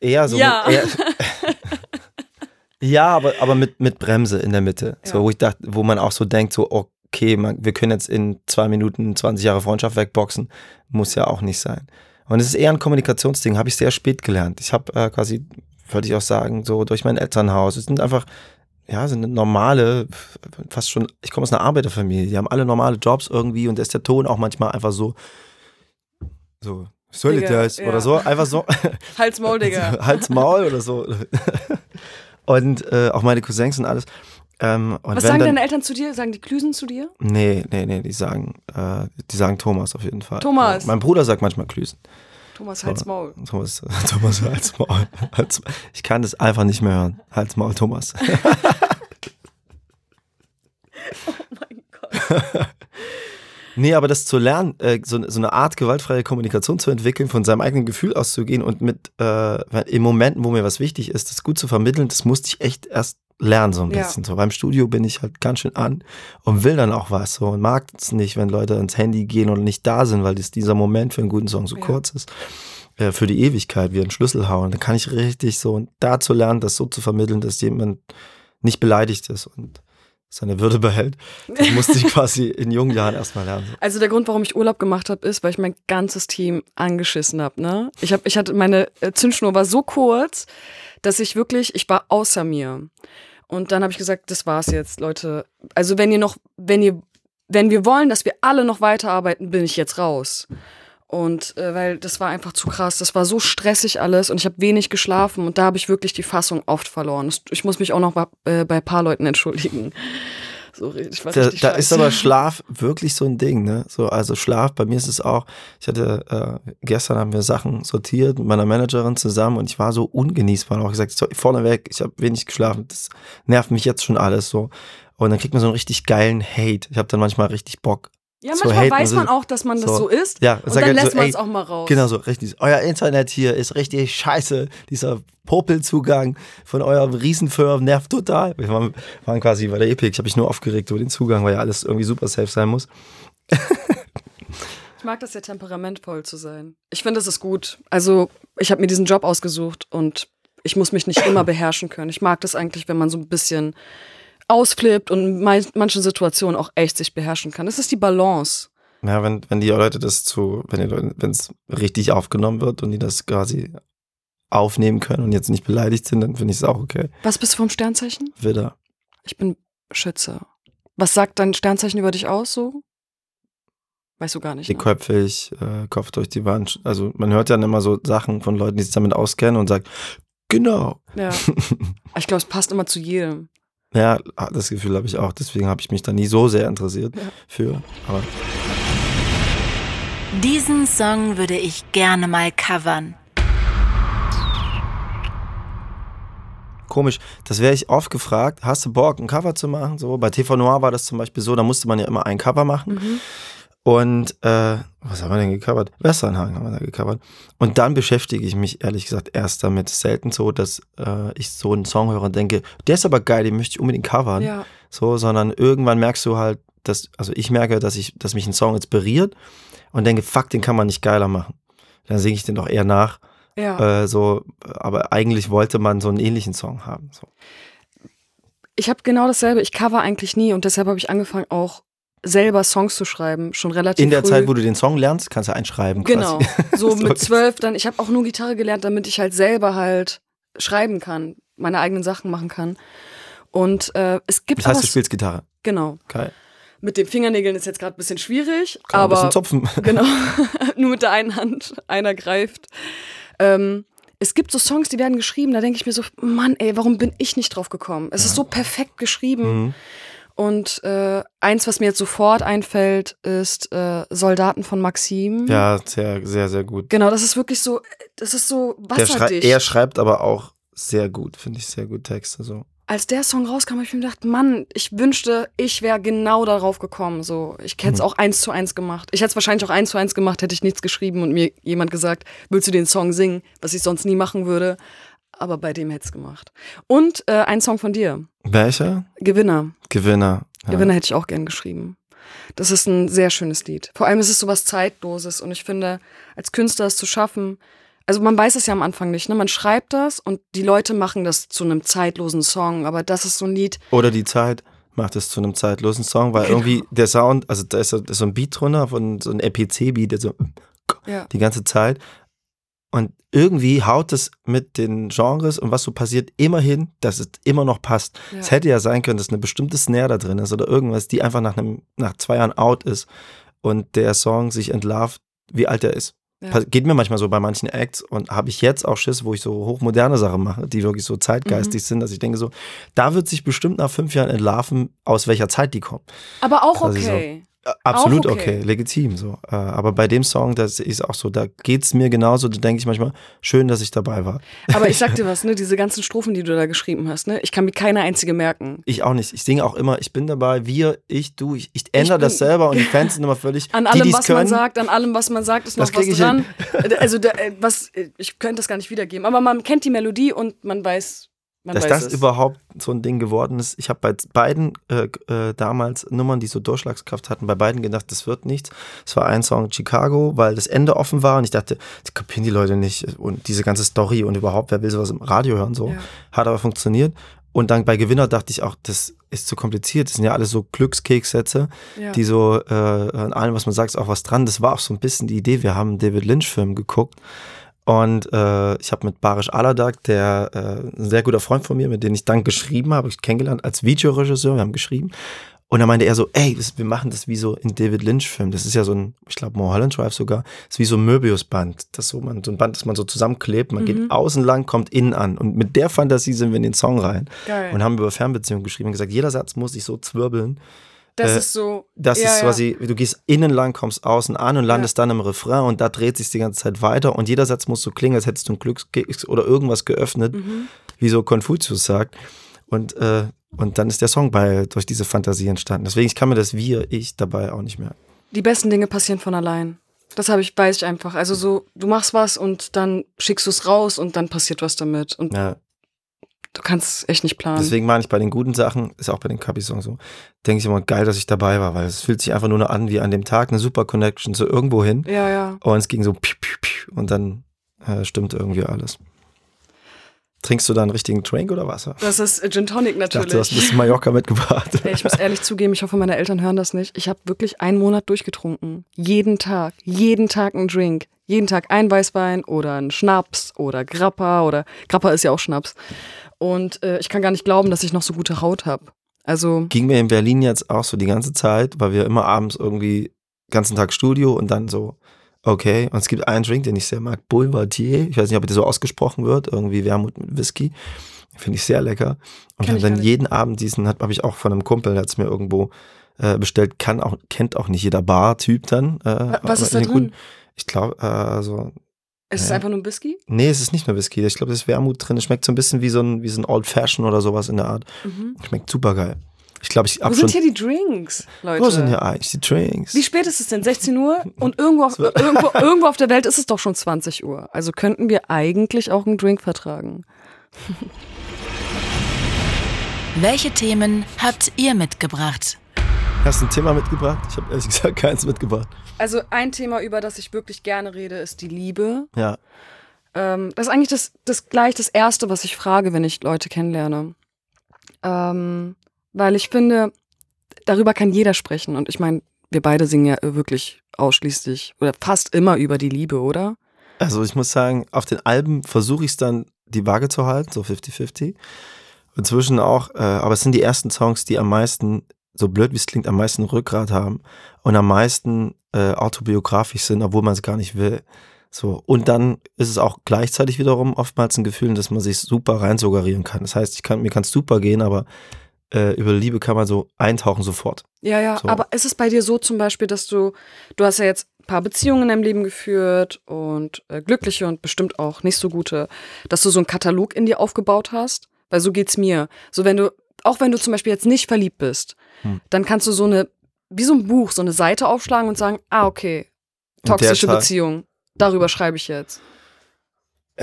S2: eher so.
S3: Ja.
S2: Mit, eher, ja, aber, aber mit, mit Bremse in der Mitte. So,
S3: Ja.
S2: wo ich dachte, wo man auch so denkt, so, okay, man, wir können jetzt in zwei Minuten 20 Jahre Freundschaft wegboxen. Muss ja auch nicht sein. Und es ist eher ein Kommunikationsding, habe ich sehr spät gelernt. Ich habe äh, quasi, würde ich auch sagen, so durch mein Elternhaus. Es sind einfach, ja, sind normale, fast schon, ich komme aus einer Arbeiterfamilie, die haben alle normale Jobs irgendwie und da ist der Ton auch manchmal einfach so, so, soll ich das?
S3: ja.
S2: Oder so, einfach so,
S3: Hals Maul, Digga.
S2: Hals, Maul oder so. Und äh, auch meine Cousins und alles. Ähm, und
S3: Was sagen
S2: dann,
S3: deine Eltern zu dir? Sagen die Klüsen zu dir?
S2: Nee, nee, nee, die sagen, äh, die sagen Thomas auf jeden Fall.
S3: Thomas.
S2: Ja, mein Bruder sagt manchmal Klüsen.
S3: Thomas Hals Maul.
S2: Thomas, Thomas Hals, Maul. Hals, ich kann das einfach nicht mehr hören. Hals, Maul, Thomas.
S3: Oh mein Gott.
S2: Nee, aber das zu lernen, äh, so, so eine Art gewaltfreie Kommunikation zu entwickeln, von seinem eigenen Gefühl auszugehen und mit äh, in Momenten, wo mir was wichtig ist, das gut zu vermitteln, das musste ich echt erst lernen so ein
S3: Ja.
S2: bisschen. So beim Studio bin ich halt ganz schön an und will dann auch was so und mag es nicht, wenn Leute ins Handy gehen oder nicht da sind, weil das dieser Moment für einen guten Song so
S3: Ja.
S2: kurz ist. Äh, für die Ewigkeit wie ein Schlüssel hauen. Da kann ich richtig so und da zu lernen, das so zu vermitteln, dass jemand nicht beleidigt ist und seine Würde behält. Das musste ich quasi in jungen Jahren erstmal lernen. So.
S3: Also der Grund, warum ich Urlaub gemacht habe, ist, weil ich mein ganzes Team angeschissen habe. Ne? Ich, hab, ich hatte meine äh, Zündschnur war so kurz, dass ich wirklich, ich war außer mir. Und dann habe ich gesagt, das war's jetzt, Leute. Also wenn ihr noch, wenn ihr, wenn wir wollen, dass wir alle noch weiterarbeiten, bin ich jetzt raus. Und äh, weil das war einfach zu krass, das war so stressig alles und ich habe wenig geschlafen und da habe ich wirklich die Fassung oft verloren. Ich muss mich auch noch bei, äh, bei ein paar Leuten entschuldigen. So, ich war
S2: Da,
S3: richtig
S2: da ist aber Schlaf wirklich so ein Ding, ne? So, also Schlaf, bei mir ist es auch, ich hatte, äh, gestern haben wir Sachen sortiert mit meiner Managerin zusammen und ich war so ungenießbar und auch gesagt, so, vorneweg, ich habe wenig geschlafen, das nervt mich jetzt schon alles so. Und dann kriegt man so einen richtig geilen Hate. Ich habe dann manchmal richtig Bock.
S3: Ja, manchmal
S2: haten
S3: weiß
S2: sie-
S3: man auch, dass man das
S2: so.
S3: so ist.
S2: Ja,
S3: Und dann
S2: halt
S3: lässt
S2: so,
S3: man es auch mal raus.
S2: Genau so, richtig. Euer Internet hier ist richtig scheiße. Dieser Popelzugang von eurem Riesenfirmen nervt total. Wir waren, waren quasi bei der Epic. Ich habe mich nur aufgeregt über den Zugang, weil ja alles irgendwie super safe sein muss.
S3: Ich mag das ja temperamentvoll zu sein. Ich finde, das ist gut. Also, ich habe mir diesen Job ausgesucht und ich muss mich nicht immer beherrschen können. Ich mag das eigentlich, wenn man so ein bisschen ausflippt und in manchen Situationen auch echt sich beherrschen kann. Das ist die Balance.
S2: Ja, wenn, wenn die Leute das zu, wenn die Leute, wenn es richtig aufgenommen wird und die das quasi aufnehmen können und jetzt nicht beleidigt sind, dann finde ich es auch okay.
S3: Was bist du vom Sternzeichen?
S2: Widder.
S3: Ich bin Schütze. Was sagt dein Sternzeichen über dich aus so? Weißt du gar nicht. Ne?
S2: Dickköpfig, äh, Kopf durch die Wand. Also man hört ja dann immer so Sachen von Leuten, die sich damit auskennen und sagt, genau.
S3: Ja. Ich glaube, es passt immer zu jedem.
S2: Ja, das Gefühl habe ich auch. Deswegen habe ich mich da nie so sehr interessiert
S3: Ja.
S2: für. Aber
S1: Diesen Song würde ich gerne mal covern.
S2: komisch, das wäre ich oft gefragt. Hast du Bock, ein Cover zu machen? So bei TV Noir war das zum Beispiel so, da musste man ja immer ein Cover machen.
S3: Mhm.
S2: Und äh, was haben wir denn gecovert? Westernhagen haben wir da gecovert. Und dann beschäftige ich mich ehrlich gesagt erst damit. Selten so, dass äh, ich so einen Song höre und denke, der ist aber geil, den möchte ich unbedingt covern.
S3: Ja.
S2: So, sondern irgendwann merkst du halt, dass, also ich merke, dass ich, dass mich ein Song inspiriert und denke, fuck, den kann man nicht geiler machen. Dann singe ich den doch eher nach.
S3: Ja.
S2: Äh, so, aber eigentlich wollte man so einen ähnlichen Song haben. So.
S3: Ich habe genau dasselbe. Ich cover eigentlich nie und deshalb habe ich angefangen, auch selber Songs zu schreiben, schon relativ
S2: In der
S3: früh.
S2: Zeit, wo du den Song lernst, kannst du einschreiben.
S3: Genau.
S2: Quasi.
S3: So mit zwölf dann. Ich habe auch nur Gitarre gelernt, damit ich halt selber halt schreiben kann, meine eigenen Sachen machen kann. Und äh, es gibt
S2: Das heißt,
S3: aber
S2: du spielst Gitarre.
S3: genau.
S2: Geil.
S3: Mit den Fingernägeln ist jetzt gerade ein bisschen schwierig,
S2: Kann man ein
S3: aber
S2: bisschen zupfen.
S3: genau, nur mit der einen Hand, einer greift. Ähm, es gibt so Songs, die werden geschrieben, da denke ich mir so, Mann, ey, warum bin ich nicht drauf gekommen? Es ist so perfekt geschrieben.
S2: Mhm.
S3: Und äh, eins, was mir jetzt sofort einfällt, ist äh, Soldaten von Maxim.
S2: Ja, sehr, sehr, sehr gut.
S3: Genau, das ist wirklich so, das ist so
S2: Der schrei
S3: wasserdicht.
S2: er schreibt aber auch sehr gut, finde ich, sehr gut Texte. So.
S3: Als der Song rauskam, habe ich mir gedacht, Mann, ich wünschte, ich wäre genau darauf gekommen. So, ich hätte es
S2: Mhm.
S3: auch eins zu eins gemacht. Ich hätte es wahrscheinlich auch eins zu eins gemacht, hätte ich nichts geschrieben und mir jemand gesagt, willst du den Song singen, was ich sonst nie machen würde. Aber bei dem hätte es gemacht. Und äh, ein Song von dir,
S2: Welcher?
S3: Gewinner.
S2: Gewinner. Ja.
S3: Gewinner hätte ich auch gern geschrieben. Das ist ein sehr schönes Lied. Vor allem ist es so was Zeitloses und ich finde, als Künstler es zu schaffen, also man weiß es ja am Anfang nicht, ne? Man schreibt das und die Leute machen das zu einem zeitlosen Song, aber das ist so ein Lied,
S2: Oder die Zeit macht es zu einem zeitlosen Song, weil
S3: Genau.
S2: irgendwie der Sound, also da ist so, ein Beat drunter, von so ein RPC-Beat, der so
S3: ja.
S2: die ganze Zeit. Und irgendwie haut es mit den Genres und was so passiert immer hin, dass es immer noch passt.
S3: Ja.
S2: Es hätte ja sein können, dass eine bestimmte Snare da drin ist oder irgendwas, die einfach nach, einem, nach zwei Jahren out ist und der Song sich entlarvt, wie alt er ist.
S3: Ja.
S2: Geht mir manchmal so bei manchen Acts und habe ich jetzt auch Schiss, wo ich so hochmoderne Sachen mache, die wirklich so
S3: Mhm.
S2: zeitgeistig sind, dass ich denke so, da wird sich bestimmt nach fünf Jahren entlarven, aus welcher Zeit die kommen.
S3: Aber auch
S2: so.
S3: okay.
S2: Äh, Absolut okay.
S3: okay.
S2: legitim so. Äh, Aber bei dem Song, das ist auch so, da geht's mir genauso, da denke ich manchmal, schön, dass ich dabei war.
S3: Aber ich sag dir was, ne, diese ganzen Strophen, die du da geschrieben hast, ne, ich kann mir keine einzige merken.
S2: Ich auch nicht. Ich singe auch immer, ich bin dabei, wir, ich, du, ich, ich ändere
S3: bin-
S2: das selber und die Fans sind immer völlig,
S3: An
S2: die,
S3: allem,
S2: die's
S3: was man
S2: können,
S3: sagt, an allem, was man sagt, ist noch was
S2: ich
S3: dran. Also, da, äh, was, äh, ich könnte das gar nicht wiedergeben, aber man kennt die Melodie und man weiß, man
S2: dass das
S3: es.
S2: überhaupt so ein Ding geworden ist. Ich habe bei beiden äh, äh, damals Nummern, die so Durchschlagskraft hatten, bei beiden gedacht, das wird nichts. Es war ein Song Chicago, weil das Ende offen war und ich dachte, das kapieren die Leute nicht und diese ganze Story und überhaupt, wer will sowas im Radio hören so.
S3: Ja.
S2: Hat aber funktioniert. Und dann bei Gewinner dachte ich auch, das ist zu kompliziert. Das sind ja alles so Glückskekssätze,
S3: Ja.
S2: die so äh, an allem, was man sagt, ist auch was dran. Das war auch so ein bisschen die Idee. Wir haben einen David Lynch-Film geguckt und äh, ich habe mit Barish Aladak, der äh, ein sehr guter Freund von mir, mit dem ich dann geschrieben habe, ich kennengelernt als Videoregisseur, wir haben geschrieben. Und dann meinte er so, ey, das, wir machen das wie so in David Lynch-Film. Das ist ja so ein, ich glaube, Mulholland Drive sogar, ist wie so ein Möbius-Band. Das ist so, man, so ein Band, das man so zusammenklebt. Man
S3: Mhm.
S2: geht außen lang, kommt innen an. Und mit der Fantasie sind wir in den Song rein
S3: Geil.
S2: und haben über Fernbeziehungen geschrieben und gesagt, jeder Satz muss sich so zwirbeln.
S3: Das
S2: äh,
S3: ist so.
S2: Das
S3: ja,
S2: ist
S3: ja.
S2: quasi, du gehst innen lang, kommst außen an und landest dann im Refrain und da dreht sich die ganze Zeit weiter und jeder Satz muss so klingen, als hättest du ein Glückskeks oder irgendwas geöffnet,
S3: Mhm.
S2: wie so Konfuzius sagt. Und, äh, und dann ist der Song bei, durch diese Fantasie entstanden. Deswegen, ich kann mir das Wir, ich dabei auch nicht mehr.
S3: Die besten Dinge passieren von allein. Das habe ich, weiß ich einfach. Also so, du machst was und dann schickst du es raus und dann passiert was damit. Und
S2: Ja,
S3: du kannst echt nicht planen.
S2: deswegen meine ich bei den guten Sachen, ist auch bei den Kapi-Songs so, denke ich immer geil, dass ich dabei war, weil es fühlt sich einfach nur noch an wie an dem Tag eine super Connection zu irgendwo hin.
S3: ja, ja.
S2: Und es ging so piu, piu, piu, und dann äh, stimmt irgendwie alles. Trinkst du da einen richtigen Drink oder Wasser?
S3: Das ist Gin Tonic
S2: Ich dachte,
S3: natürlich.
S2: du hast ein bisschen Mallorca mitgebracht.
S3: Ich muss ehrlich zugeben, ich hoffe, meine Eltern hören das nicht. Ich habe wirklich einen Monat durchgetrunken. Jeden Tag. Jeden Tag ein Drink. Jeden Tag ein Weißwein oder ein Schnaps oder Grappa oder Grappa ist ja auch Schnaps. Und äh, ich kann gar nicht glauben, dass ich noch so gute Haut habe. Also,
S2: Ging mir in Berlin jetzt auch so die ganze Zeit, weil wir immer abends irgendwie ganzen Tag Studio und dann so Okay, und es gibt einen Drink, den ich sehr mag, Boulevardier. Ich weiß nicht, ob der so ausgesprochen wird, irgendwie Wermut mit Whisky. Finde ich sehr lecker. Und wir haben
S3: gar
S2: dann jeden Abend diesen, habe ich auch von einem Kumpel, der hat es mir irgendwo äh, bestellt, kann auch, kennt auch nicht jeder Bar-Typ dann. Äh,
S3: Was ist da drin?
S2: guten- Ich glaube, äh, so,
S3: Ist es
S2: Ja.
S3: einfach nur ein Whisky?
S2: nee, es ist nicht nur Whisky. Ich glaube, es ist Wermut drin. Es schmeckt so ein bisschen wie so ein, wie so ein Old Fashion oder sowas in der Art.
S3: Mhm.
S2: Schmeckt super geil. Ich glaube, ich
S3: Wo
S2: hab
S3: sind
S2: schon.
S3: hier die Drinks, Leute?
S2: Wo sind hier eigentlich die Drinks?
S3: Wie spät ist es denn? 16 Uhr? Und irgendwo auf, irgendwo, irgendwo auf der Welt ist es doch schon 20 Uhr. Also könnten wir eigentlich auch einen Drink vertragen.
S1: Welche Themen habt ihr mitgebracht?
S2: Hast du ein Thema mitgebracht? Ich habe ehrlich gesagt keins mitgebracht.
S3: Also ein Thema, über das ich wirklich gerne rede, ist die Liebe.
S2: Ja.
S3: Ähm, das ist eigentlich das, das gleich das Erste, was ich frage, wenn ich Leute kennenlerne. Ähm, weil ich finde, darüber kann jeder sprechen. Und ich meine, wir beide singen ja wirklich ausschließlich oder fast immer über die Liebe, oder?
S2: Also ich muss sagen, auf den Alben versuche ich es dann die Waage zu halten, so 50-50. Inzwischen auch, äh, aber es sind die ersten Songs, die am meisten, so blöd wie es klingt, am meisten Rückgrat haben und am meisten äh, autobiografisch sind, obwohl man es gar nicht will. So. Und dann ist es auch gleichzeitig wiederum oftmals ein Gefühl, dass man sich super reinsuggerieren kann. Das heißt, ich kann, mir kann es super gehen, aber äh, über Liebe kann man so eintauchen sofort.
S3: Ja, ja,
S2: So.
S3: aber ist es bei dir so zum Beispiel, dass du, du hast ja jetzt ein paar Beziehungen in deinem Leben geführt und äh, glückliche und bestimmt auch nicht so gute, dass du so einen Katalog in dir aufgebaut hast? Weil so geht's mir. So wenn du, auch wenn du zum Beispiel jetzt nicht verliebt bist,
S2: Hm.
S3: dann kannst du so eine, wie so ein Buch, so eine Seite aufschlagen und sagen, ah, okay, toxische Beziehung, darüber schreibe ich jetzt.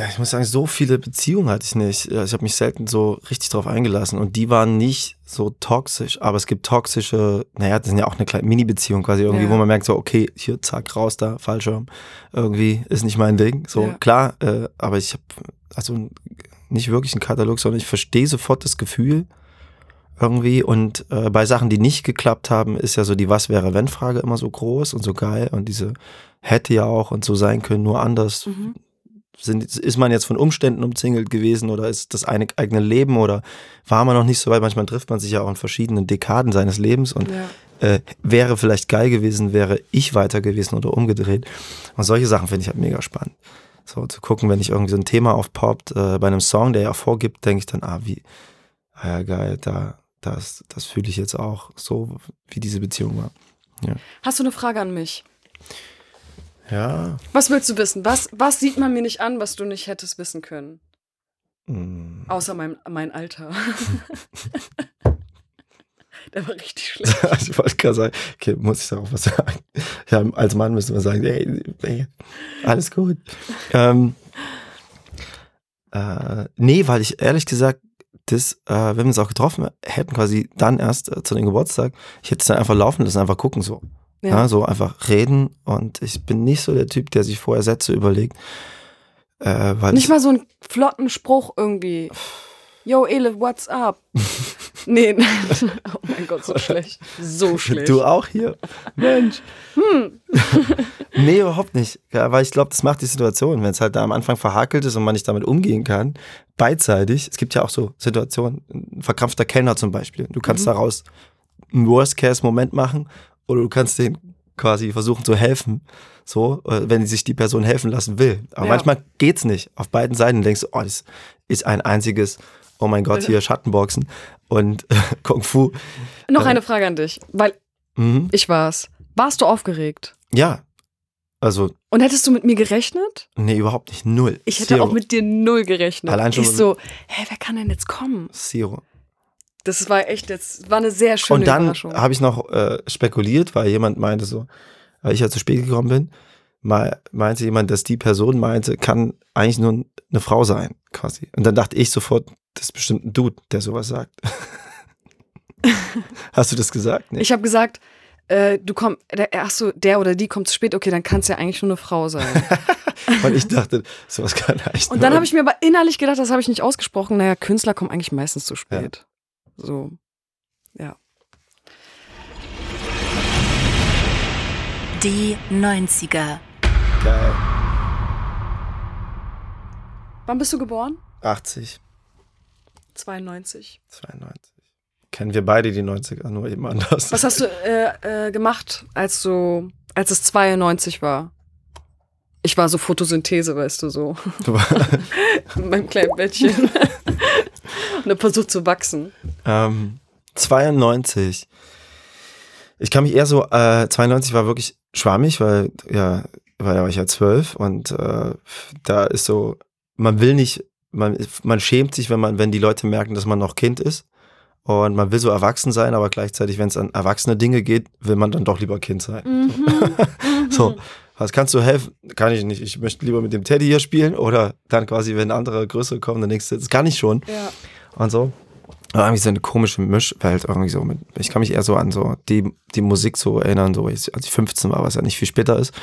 S2: Ich muss sagen, so viele Beziehungen hatte ich nicht. Ich habe mich selten so richtig drauf eingelassen und die waren nicht so toxisch, aber es gibt toxische, naja, das sind ja auch eine kleine Mini-Beziehung quasi irgendwie,
S3: Ja.
S2: wo man merkt so, okay, hier, zack, raus da, Fallschirm, irgendwie ist nicht mein Ding. So,
S3: Ja.
S2: klar, äh, aber ich habe also nicht wirklich einen Katalog, sondern ich verstehe sofort das Gefühl irgendwie und äh, bei Sachen, die nicht geklappt haben, ist ja so die Was-wäre-wenn-Frage immer so groß und so geil und diese hätte ja auch und so sein können, nur anders
S3: Mhm.
S2: sind, ist man jetzt von Umständen umzingelt gewesen oder ist das eine eigene Leben oder war man noch nicht so weit? Manchmal trifft man sich ja auch in verschiedenen Dekaden seines Lebens und
S3: Ja.
S2: äh, wäre vielleicht geil gewesen, wäre ich weiter gewesen oder umgedreht. Und solche Sachen finde ich halt mega spannend. So zu gucken, wenn ich irgendwie so ein Thema aufpoppt äh, bei einem Song, der ja vorgibt, denke ich dann, ah, wie, ah ja geil, da, das, das fühle ich jetzt auch so, wie diese Beziehung war.
S3: Hast du eine Frage an mich?
S2: Ja.
S3: Was willst du wissen? Was, was sieht man mir nicht an, was du nicht hättest wissen können?
S2: mm.
S3: Außer mein, mein Alter. Der war richtig schlecht.
S2: ich wollte gerade sagen, okay, muss ich da auch was sagen? Ja, als Mann müssen wir sagen, ey, ey alles gut. ähm, äh, nee, weil ich ehrlich gesagt, das, äh, wenn wir uns auch getroffen hätten, quasi dann erst äh, zu dem Geburtstag, ich hätte es dann einfach laufen lassen, einfach gucken so. Ja. so einfach reden und ich bin nicht so der Typ, der sich vorher Sätze überlegt. Äh, weil
S3: Nicht
S2: ich,
S3: mal so einen flotten Spruch irgendwie. Yo, Ele, what's up? nee, oh mein Gott, so schlecht. So schlecht.
S2: Du auch hier? Mensch.
S3: Hm.
S2: nee, überhaupt nicht. Ja, weil ich glaube, das macht die Situation, wenn es halt da am Anfang verhakelt ist und man nicht damit umgehen kann, beidseitig. Es gibt ja auch so Situationen, ein verkrampfter Kellner zum Beispiel. Du kannst
S3: Mhm.
S2: daraus einen Worst-Case-Moment machen oder du kannst den quasi versuchen zu helfen, so, äh, wenn sich die Person helfen lassen will. Aber
S3: Ja.
S2: manchmal geht's nicht. Auf beiden Seiten denkst du, oh, das ist ein einziges, oh mein Gott, hier Schattenboxen und Kung Fu.
S3: Noch
S2: äh,
S3: eine Frage an dich, weil
S2: Mhm.
S3: ich war's. Warst du aufgeregt?
S2: Ja, also
S3: Und hättest du mit mir gerechnet?
S2: Nee, überhaupt nicht. Null.
S3: Ich hätte
S2: Zero.
S3: auch mit dir null gerechnet.
S2: Allein schon
S3: ich so, hä, wer kann denn jetzt kommen?
S2: Zero.
S3: Das war echt jetzt, war eine sehr schöne
S2: Und dann
S3: Überraschung.
S2: habe ich noch äh, spekuliert, weil jemand meinte so, weil ich ja zu spät gekommen bin, mal, meinte jemand, dass die Person meinte, kann eigentlich nur eine Frau sein, quasi. Und dann dachte ich sofort, das ist bestimmt ein Dude, der sowas sagt. Hast du das gesagt? Nee.
S3: Ich habe gesagt, äh, du kommst, ach so, der oder die kommt zu spät, okay, dann kann es ja eigentlich nur eine Frau sein.
S2: Und ich dachte, sowas kann eigentlich
S3: Und dann habe ich mir aber innerlich gedacht, das habe ich nicht ausgesprochen, naja, Künstler kommen eigentlich meistens zu spät. So. Ja.
S1: Die 90er.
S2: Geil.
S3: Wann bist du geboren?
S2: 80,
S3: 92.
S2: 92. Kennen wir beide die 90er, nur eben anders.
S3: Was hast du äh, äh, gemacht, als du, als es 92 war? Ich war so Photosynthese, weißt du, so. In meinem kleinen Bettchen. und hab versucht zu wachsen.
S2: Ähm, 92. Ich kann mich eher so, äh, 92 war wirklich schwammig, weil, ja, weil da war ich ja zwölf und äh, da ist so, man will nicht, man, man schämt sich, wenn man, wenn die Leute merken, dass man noch Kind ist. Und man will so erwachsen sein, aber gleichzeitig, wenn es an erwachsene Dinge geht, will man dann doch lieber Kind sein.
S3: Mhm.
S2: So. Was kannst du helfen? Kann ich nicht. Ich möchte lieber mit dem Teddy hier spielen oder dann quasi, wenn andere größere kommen, dann nächste. Das kann ich schon.
S3: Ja.
S2: Und so. Aber irgendwie so eine komische Mischwelt irgendwie so. Mit, ich kann mich eher so an so die, die Musik so erinnern, so als ich 15 war, was ja nicht viel später ist.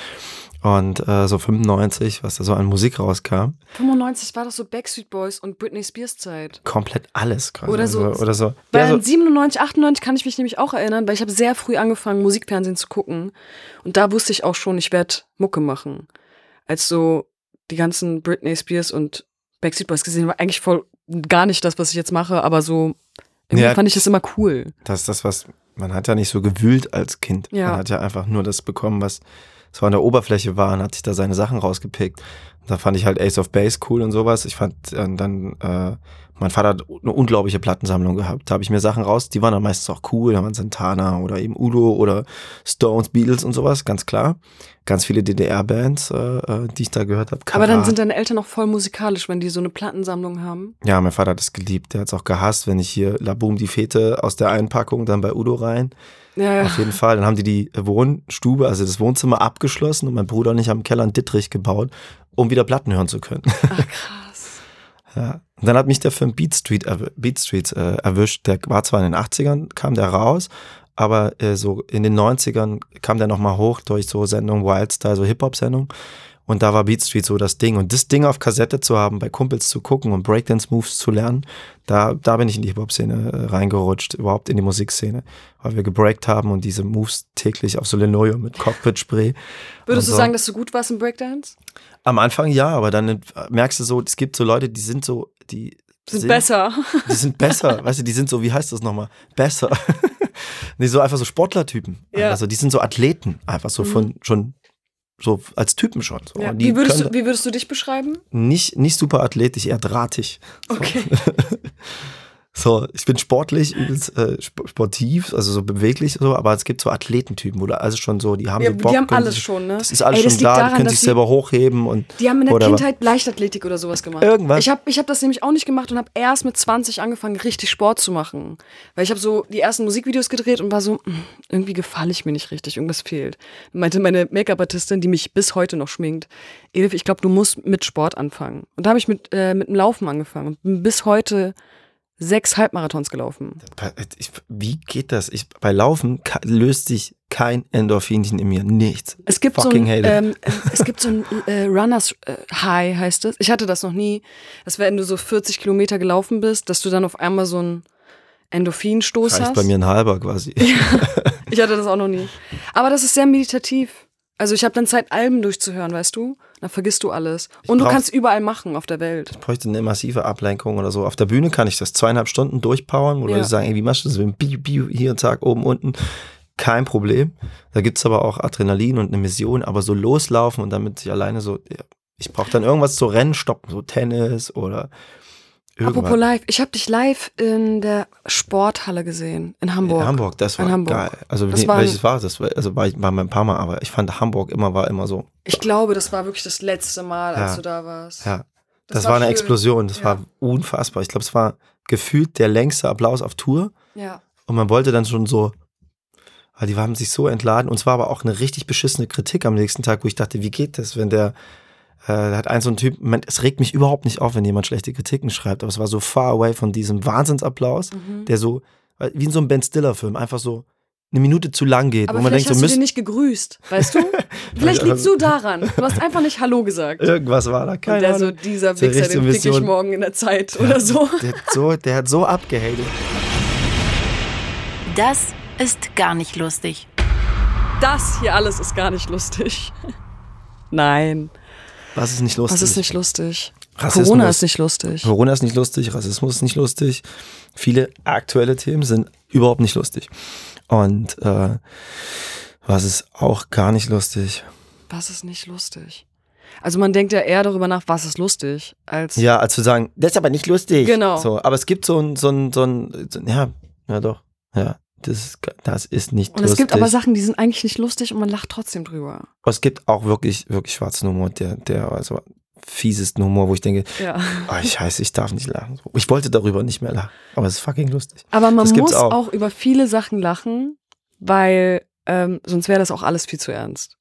S2: Und äh, so 95, was da so an Musik rauskam.
S3: 95 war das so Backstreet Boys und Britney Spears Zeit.
S2: Komplett alles quasi.
S3: Oder so-
S2: Oder so.
S3: Weil
S2: Ja, so
S3: an 97, 98 kann ich mich nämlich auch erinnern, weil ich habe sehr früh angefangen, Musikfernsehen zu gucken. Und da wusste ich auch schon, ich werde Mucke machen. Als so die ganzen Britney Spears und Backstreet Boys gesehen war eigentlich voll gar nicht das, was ich jetzt mache, aber so irgendwie
S2: Ja.
S3: fand ich das immer cool.
S2: das ist das, was, man hat ja nicht so gewühlt als Kind.
S3: Ja.
S2: Man hat ja einfach nur das bekommen, was so an der Oberfläche war und hat sich da seine Sachen rausgepickt. Da fand ich halt Ace of Base cool und sowas. Ich fand äh, dann, äh, mein Vater hat eine unglaubliche Plattensammlung gehabt. Da habe ich mir Sachen raus, die waren dann meistens auch cool. Da waren Santana oder eben Udo oder Stones, Beatles und sowas, ganz klar. Ganz viele DDR-Bands, äh, äh, die ich da gehört habe.
S3: Aber dann sind deine Eltern auch voll musikalisch, wenn die so eine Plattensammlung haben.
S2: Ja, mein Vater hat es geliebt. Der hat es auch gehasst, wenn ich hier La Boom die Fete aus der Einpackung dann bei Udo rein.
S3: Ja, ja.
S2: Auf jeden Fall. Dann haben die die Wohnstube, also das Wohnzimmer abgeschlossen und mein Bruder und ich haben im Keller einen Dittrich gebaut, um wieder Platten hören zu können.
S3: Ach, krass.
S2: Ja. Und dann hat mich der Film Beat Street, Beat Street äh, erwischt. Der war zwar in den 80ern, kam der raus, aber äh, so in den 90ern kam der nochmal hoch durch so Sendungen Wildstyle, so Hip-Hop-Sendungen. Und da war Beat Street so das Ding. Und das Ding auf Kassette zu haben, bei Kumpels zu gucken und Breakdance-Moves zu lernen, da, da bin ich in die Hip-Hop-Szene äh, reingerutscht, überhaupt in die Musikszene. Weil wir gebreakt haben und diese Moves täglich auf so Linoleum mit Cockpit-Spray.
S3: Würdest du
S2: so.
S3: sagen, dass du gut warst im Breakdance?
S2: Am Anfang ja, aber dann äh, merkst du so, es gibt so Leute, die sind so, die
S3: Sind, besser.
S2: Die sind besser, weißt du, die sind so, wie heißt das nochmal? Besser. nee, so einfach so Sportlertypen.
S3: Ja.
S2: Also die sind so Athleten, einfach so von schon so als Typen schon. So.
S3: Ja. Wie, würdest du, wie würdest du dich beschreiben?
S2: nicht, nicht super athletisch, eher drahtig.
S3: Okay.
S2: So, ich bin sportlich, übelst äh, sp- sportiv, also so beweglich, so, aber es gibt so Athletentypen, wo du also schon so, die haben
S3: Ja,
S2: so Bock.
S3: die haben alles
S2: sich-
S3: schon, ne?
S2: Das ist alles
S3: Ey, das
S2: schon da,
S3: daran,
S2: die können sich
S3: die-
S2: selber hochheben und
S3: Die haben in der. Kindheit Leichtathletik oder sowas gemacht.
S2: Irgendwas.
S3: Ich habe ich hab das nämlich auch nicht gemacht und habe erst mit 20 angefangen, richtig Sport zu machen. Weil ich habe so die ersten Musikvideos gedreht und war so, "Mm, irgendwie gefalle ich mir nicht richtig, irgendwas fehlt. Meinte meine Make-up-Artistin, die mich bis heute noch schminkt, Edith, ich glaube, du musst mit Sport anfangen. Und da habe ich mit, äh, mit dem Laufen angefangen und bin bis heute sechs Halbmarathons gelaufen.
S2: Ich, wie geht das? Ich, bei Laufen löst sich kein Endorphinchen in mir. Nichts.
S3: Es gibt so
S2: Fucking
S3: ein,
S2: hate it.
S3: ähm, äh, es gibt so ein äh, Runners äh, High heißt es. Ich hatte das noch nie. Das wäre, wenn du so 40 Kilometer gelaufen bist, dass du dann auf einmal so einen Endorphinstoß
S2: Reicht
S3: hast.
S2: bei mir ein halber quasi.
S3: Ich hatte das auch noch nie. Aber das ist sehr meditativ. Also ich habe dann Zeit, Alben durchzuhören, weißt du? Dann vergisst du alles. Und du
S2: brauch-
S3: kannst überall machen auf der Welt.
S2: Ich bräuchte eine massive Ablenkung oder so. Auf der Bühne kann ich das zweieinhalb Stunden durchpowern, wo
S3: Ja.
S2: Leute sagen, ey, wie machst du das? Biu, biu, hier, zack, oben, unten. Kein Problem. Da gibt's aber auch Adrenalin und eine Mission, aber so loslaufen und damit ich alleine so, ja, ich brauche dann irgendwas zu Rennen stoppen, so Tennis oder irgendwas.
S3: Apropos live. Ich habe dich live in der Sporthalle gesehen. In Hamburg.
S2: In Hamburg, das war
S3: In Hamburg.
S2: geil. Also
S3: Das
S2: nee,
S3: war-
S2: welches war das? Also war ich war ein paar Mal, aber ich fand Hamburg immer war immer so.
S3: Ich glaube, das war wirklich das letzte Mal, als
S2: Ja.
S3: du da warst.
S2: Ja,
S3: Das
S2: das,
S3: war
S2: war, eine
S3: schön.
S2: Explosion. Das
S3: Ja.
S2: war unfassbar. Ich glaube, es war gefühlt der längste Applaus auf Tour.
S3: Ja.
S2: Und man wollte dann schon so, weil die haben sich so entladen. Und es war aber auch eine richtig beschissene Kritik am nächsten Tag, wo ich dachte, wie geht das, wenn der, äh, da hat ein so ein Typ, man, es regt mich überhaupt nicht auf, wenn jemand schlechte Kritiken schreibt, aber es war so far away von diesem Wahnsinnsapplaus,
S3: Mhm.
S2: der so, äh, wie in so einem Ben Stiller-Film, einfach so eine Minute zu lang geht,
S3: Aber
S2: wo man
S3: vielleicht
S2: denkt, so
S3: hast du den nicht gegrüßt, weißt du? vielleicht liegst du daran. Du hast einfach nicht Hallo gesagt.
S2: irgendwas war da,
S3: Und
S2: keine
S3: der so,
S2: Ahnung.
S3: dieser
S2: So
S3: Wichser,
S2: richtige
S3: den fick ich morgen in der Zeit oder so.
S2: Der hat so, der hat so abgehatet.
S1: Das ist gar nicht lustig.
S3: Das hier alles ist gar nicht lustig. Nein,
S2: Was ist nicht lustig?
S3: was ist nicht lustig?
S2: Rassismus.
S3: Corona ist nicht lustig.
S2: Corona ist nicht lustig, Rassismus ist nicht lustig. Viele aktuelle Themen sind überhaupt nicht lustig. Und äh, was ist auch gar nicht lustig?
S3: Was ist nicht lustig? Also man denkt ja eher darüber nach, was ist lustig, als
S2: Ja, als zu sagen, das ist aber nicht lustig.
S3: Genau.
S2: So, aber es gibt so ein, so ein, so ein, so, ja, ja doch, ja, das ist, das ist nicht
S3: und
S2: lustig.
S3: es gibt aber Sachen, die sind eigentlich nicht lustig und man lacht trotzdem drüber.
S2: Aber es gibt auch wirklich, wirklich schwarzen Humor, der, der, also fiesesten Humor, wo ich denke,
S3: Ja.
S2: oh, scheiße, ich darf nicht lachen. Ich wollte darüber nicht mehr lachen, aber es ist fucking lustig.
S3: Aber man muss auch.
S2: auch.
S3: über viele Sachen lachen, weil ähm, sonst wäre das auch alles viel zu ernst.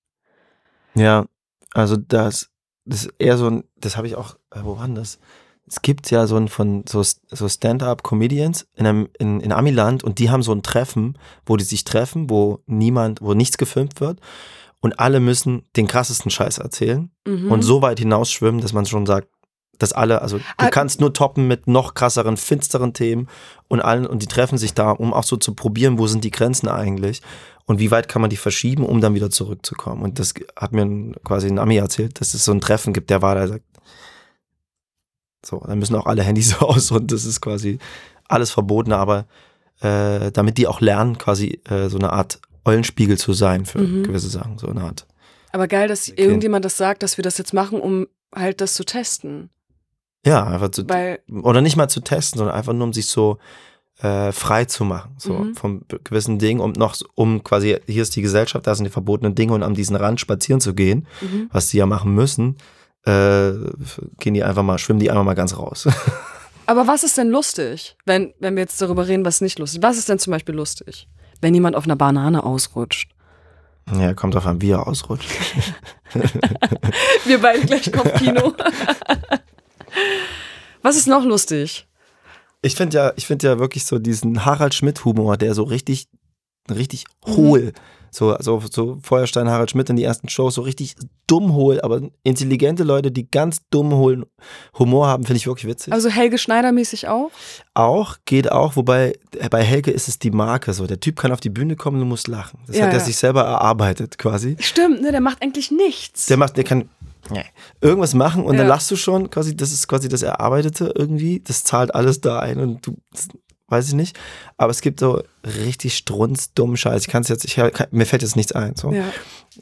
S2: Ja, also das, das ist eher so ein, das habe ich auch, äh, wo war denn das? Es gibt ja so ein von so, so Stand-up-Comedians in, einem, in, in Amiland und die haben so ein Treffen, wo die sich treffen, wo niemand, wo nichts gefilmt wird und alle müssen den krassesten Scheiß erzählen
S3: Mhm.
S2: und so weit hinausschwimmen, dass man schon sagt, dass alle, also du
S3: Ah,
S2: kannst nur toppen mit noch krasseren, finsteren Themen und allen und die treffen sich da, um auch so zu probieren, wo sind die Grenzen eigentlich und wie weit kann man die verschieben, um dann wieder zurückzukommen. Und das hat mir quasi ein Ami erzählt, dass es so ein Treffen gibt, der war da, der sagt, so, dann müssen auch alle Handys aus und das ist quasi alles verboten, aber äh, damit die auch lernen, quasi äh, so eine Art Eulenspiegel zu sein für
S3: Mhm.
S2: gewisse Sachen, so eine Art.
S3: Aber geil, dass
S2: Okay.
S3: irgendjemand das sagt, dass wir das jetzt machen, um halt das zu testen.
S2: Ja, einfach zu,
S3: Weil,
S2: oder nicht mal zu testen, sondern einfach nur um sich so äh, frei zu machen, so
S3: Mhm.
S2: vom gewissen Ding, um noch, um quasi, hier ist die Gesellschaft, da sind die verbotenen Dinge und an diesen Rand spazieren zu gehen,
S3: mhm.
S2: was die ja machen müssen, äh, gehen die einfach mal, schwimmen die einfach mal ganz raus.
S3: aber was ist denn lustig, wenn, wenn wir jetzt darüber reden, was nicht lustig ist? Was ist denn zum Beispiel lustig? Wenn jemand auf einer Banane ausrutscht.
S2: ja, kommt drauf an, wie er ausrutscht.
S3: Wir beide gleich Kopfkino. was ist noch lustig?
S2: Ich finde ja, ich finde ja wirklich so diesen Harald Schmidt-Humor, der so richtig, richtig hohl, so, so, so Feuerstein Harald Schmidt in die ersten Shows, so richtig dumm hohl, aber intelligente Leute, die ganz dumm hohlen Humor haben, finde ich wirklich witzig.
S3: Also Helge Schneider mäßig auch?
S2: auch, geht auch, wobei bei Helge ist es die Marke so. Der Typ kann auf die Bühne kommen, du musst lachen. Das
S3: Ja,
S2: hat er
S3: ja.
S2: sich selber erarbeitet quasi.
S3: Stimmt, ne, der macht eigentlich nichts.
S2: Der macht, der kann nee, irgendwas machen und dann
S3: Ja.
S2: lachst du schon, quasi, das ist quasi das Erarbeitete irgendwie. Das zahlt alles da ein und du, weiß ich nicht. Aber es gibt so richtig strunzdummen Scheiß. Ich kann es jetzt, ich, kann, mir fällt jetzt nichts ein. So.
S3: ja.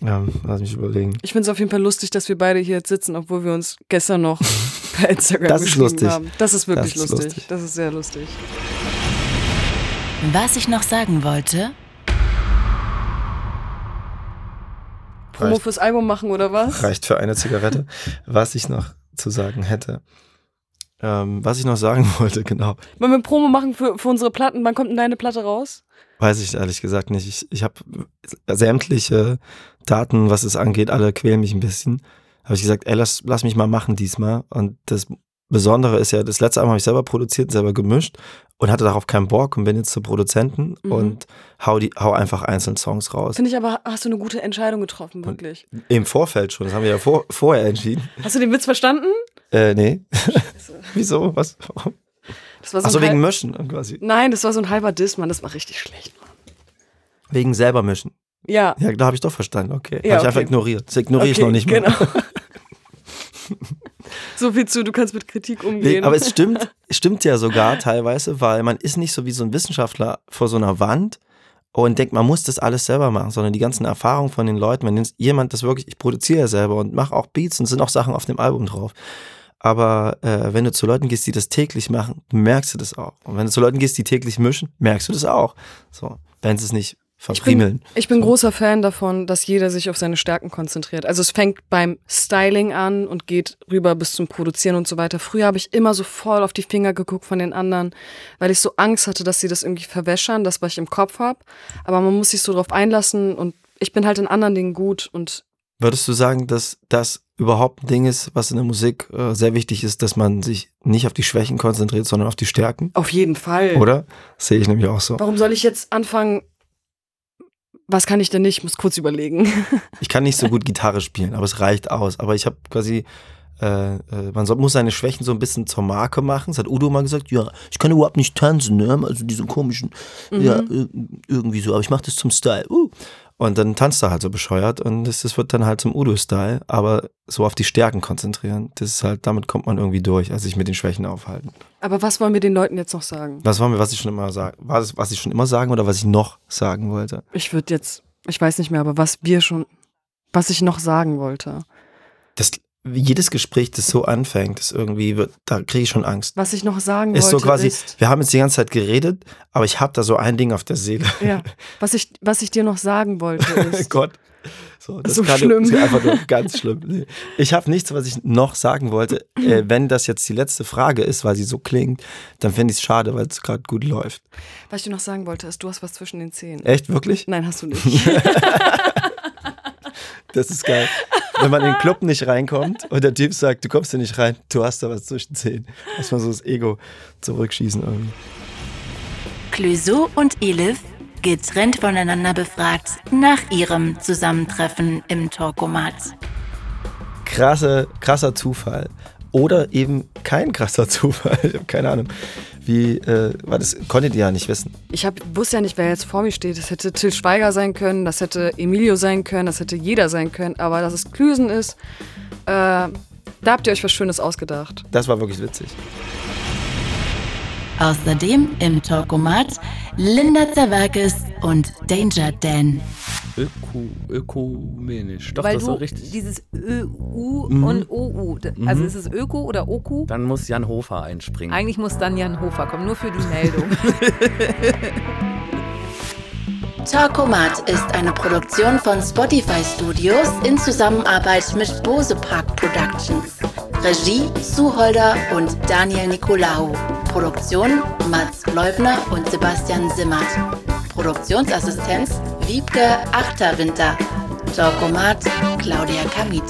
S2: Ja, lass mich überlegen.
S3: Ich finde es auf jeden Fall lustig, dass wir beide hier jetzt sitzen, obwohl wir uns gestern noch per Instagram
S2: Das ist lustig.
S3: haben. Das ist wirklich
S2: Das ist
S3: lustig.
S2: lustig.
S3: Das ist sehr lustig.
S1: Was ich noch sagen wollte,
S3: Promo
S2: Reicht,
S3: fürs Album machen oder was?
S2: reicht für eine Zigarette. Was ich noch zu sagen hätte. Ähm, was ich noch sagen wollte, genau.
S3: Wollen wir Promo machen für, für unsere Platten? Wann kommt denn deine Platte raus?
S2: Weiß ich ehrlich gesagt nicht. Ich, ich habe sämtliche Daten, was es angeht, alle quälen mich ein bisschen. Habe ich gesagt, ey, lass, lass mich mal machen diesmal. Und das Besondere ist ja, das letzte Album habe ich selber produziert, selber gemischt und hatte darauf keinen Bock und bin jetzt zur Produzenten
S3: Mhm.
S2: und hau, die, hau einfach einzelne Songs raus.
S3: Finde ich aber, hast du eine gute Entscheidung getroffen, wirklich.
S2: Im Vorfeld schon, das haben wir ja vor, vorher entschieden.
S3: Hast du den Witz verstanden?
S2: Äh, nee. Wieso? Was? Warum?
S3: Das war so
S2: Achso,
S3: ein
S2: wegen Mischen quasi.
S3: Nein, das war so ein halber Diss, Mann. Das war richtig schlecht, Mann.
S2: Wegen selber mischen.
S3: Ja.
S2: Ja, da habe ich doch verstanden. Okay.
S3: Ja,
S2: habe ich einfach
S3: okay.
S2: ignoriert. Das ignoriere ich
S3: Okay,
S2: noch nicht mehr.
S3: Genau. so viel zu, du kannst mit Kritik
S2: Nee,
S3: umgehen.
S2: aber es stimmt, stimmt ja sogar teilweise, weil man ist nicht so wie so ein Wissenschaftler vor so einer Wand und denkt, man muss das alles selber machen, sondern die ganzen Erfahrungen von den Leuten, wenn jemand das wirklich, ich produziere ja selber und mache auch Beats und sind auch Sachen auf dem Album drauf. Aber äh, wenn du zu Leuten gehst, die das täglich machen, merkst du das auch. Und wenn du zu Leuten gehst, die täglich mischen, merkst du das auch. So, wenn sie es nicht verfriemeln.
S3: Ich bin
S2: So.
S3: großer Fan davon, dass jeder sich auf seine Stärken konzentriert. Also es fängt beim Styling an und geht rüber bis zum Produzieren und so weiter. Früher habe ich immer so voll auf die Finger geguckt von den anderen, weil ich so Angst hatte, dass sie das irgendwie verwäschern, das, was ich im Kopf habe. Aber man muss sich so drauf einlassen und ich bin halt in anderen Dingen gut und
S2: Würdest du sagen, dass das überhaupt ein Ding ist, was in der Musik äh, sehr wichtig ist, dass man sich nicht auf die Schwächen konzentriert, sondern auf die Stärken?
S3: auf jeden Fall.
S2: Oder? Sehe ich nämlich auch so.
S3: Warum soll ich jetzt anfangen? Was kann ich denn nicht? Ich muss kurz überlegen.
S2: Ich kann nicht so gut Gitarre spielen, aber es reicht aus. Aber ich habe quasi, äh, äh, man soll, muss seine Schwächen so ein bisschen zur Marke machen. Das hat Udo mal gesagt, ja, ich kann überhaupt nicht tanzen, ne? Also diesen komischen, ja, äh, irgendwie so, aber ich mache das zum Style. Uh. Und dann tanzt er halt so bescheuert und das, das wird dann halt zum Udo-Style, aber so auf die Stärken konzentrieren. Das ist halt, damit kommt man irgendwie durch, also sich mit den Schwächen aufhalten.
S3: Aber was wollen wir den Leuten jetzt noch sagen?
S2: Was wollen wir, was ich schon immer sagen? War das, was ich schon immer sagen oder was ich noch sagen wollte?
S3: Ich würde jetzt, ich weiß nicht mehr, aber was wir schon, was ich noch sagen wollte.
S2: Das, jedes Gespräch, das so anfängt, das irgendwie wird, da kriege ich schon Angst.
S3: Was ich noch sagen
S2: Ist
S3: wollte,
S2: so quasi,
S3: ist,
S2: wir haben jetzt die ganze Zeit geredet, aber ich habe da so ein Ding auf der Seele.
S3: ja, was ich, was ich dir noch sagen wollte, ist,
S2: Gott. So, das
S3: So
S2: kann
S3: schlimm.
S2: ist einfach nur ganz schlimm. Ich habe nichts, was ich noch sagen wollte. Äh, wenn das jetzt die letzte Frage ist, weil sie so klingt, dann fände ich es schade, weil es gerade gut läuft.
S3: was ich dir noch sagen wollte, ist, du hast was zwischen den Zähnen.
S2: Echt, wirklich?
S3: Nein, hast du nicht.
S2: Das ist geil. Wenn man in den Club nicht reinkommt und der Typ sagt, du kommst hier nicht rein, du hast da was zwischen Zähnen. Muss man so das Ego zurückschießen irgendwie.
S1: Clouseau und Elif, getrennt voneinander befragt, nach ihrem Zusammentreffen im Talkomat.
S2: Krasse, krasser Zufall. Oder eben kein krasser Zufall. Ich habe keine Ahnung. Wie, äh, war das konntet ihr ja nicht wissen.
S3: Ich hab, wusste ja nicht, wer jetzt vor mir steht. Das hätte Till Schweiger sein können, das hätte Emilio sein können, das hätte jeder sein können. Aber dass es Klüsen ist, äh, da habt ihr euch was Schönes ausgedacht.
S2: Das war wirklich witzig.
S1: Außerdem im Talkomat Linda Zerwakis und Danger Dan.
S4: Öko, ökumenisch. Doch,
S5: Weil
S4: das ist
S5: du
S4: so richtig.
S5: dieses Ö-U
S2: Mhm.
S5: und OU. Also ist es Öko oder Oku?
S4: Dann muss Jan Hofer einspringen.
S5: Eigentlich muss dann Jan Hofer kommen, nur für die Meldung.
S1: Talkomat ist eine Produktion von Spotify Studios in Zusammenarbeit mit Bose Park Productions. Regie Suholder und Daniel Nicolaou. Produktion Mats Leubner und Sebastian Simmert. Produktionsassistenz Wiebke Achterwinter. Talkomat Claudia Kamit.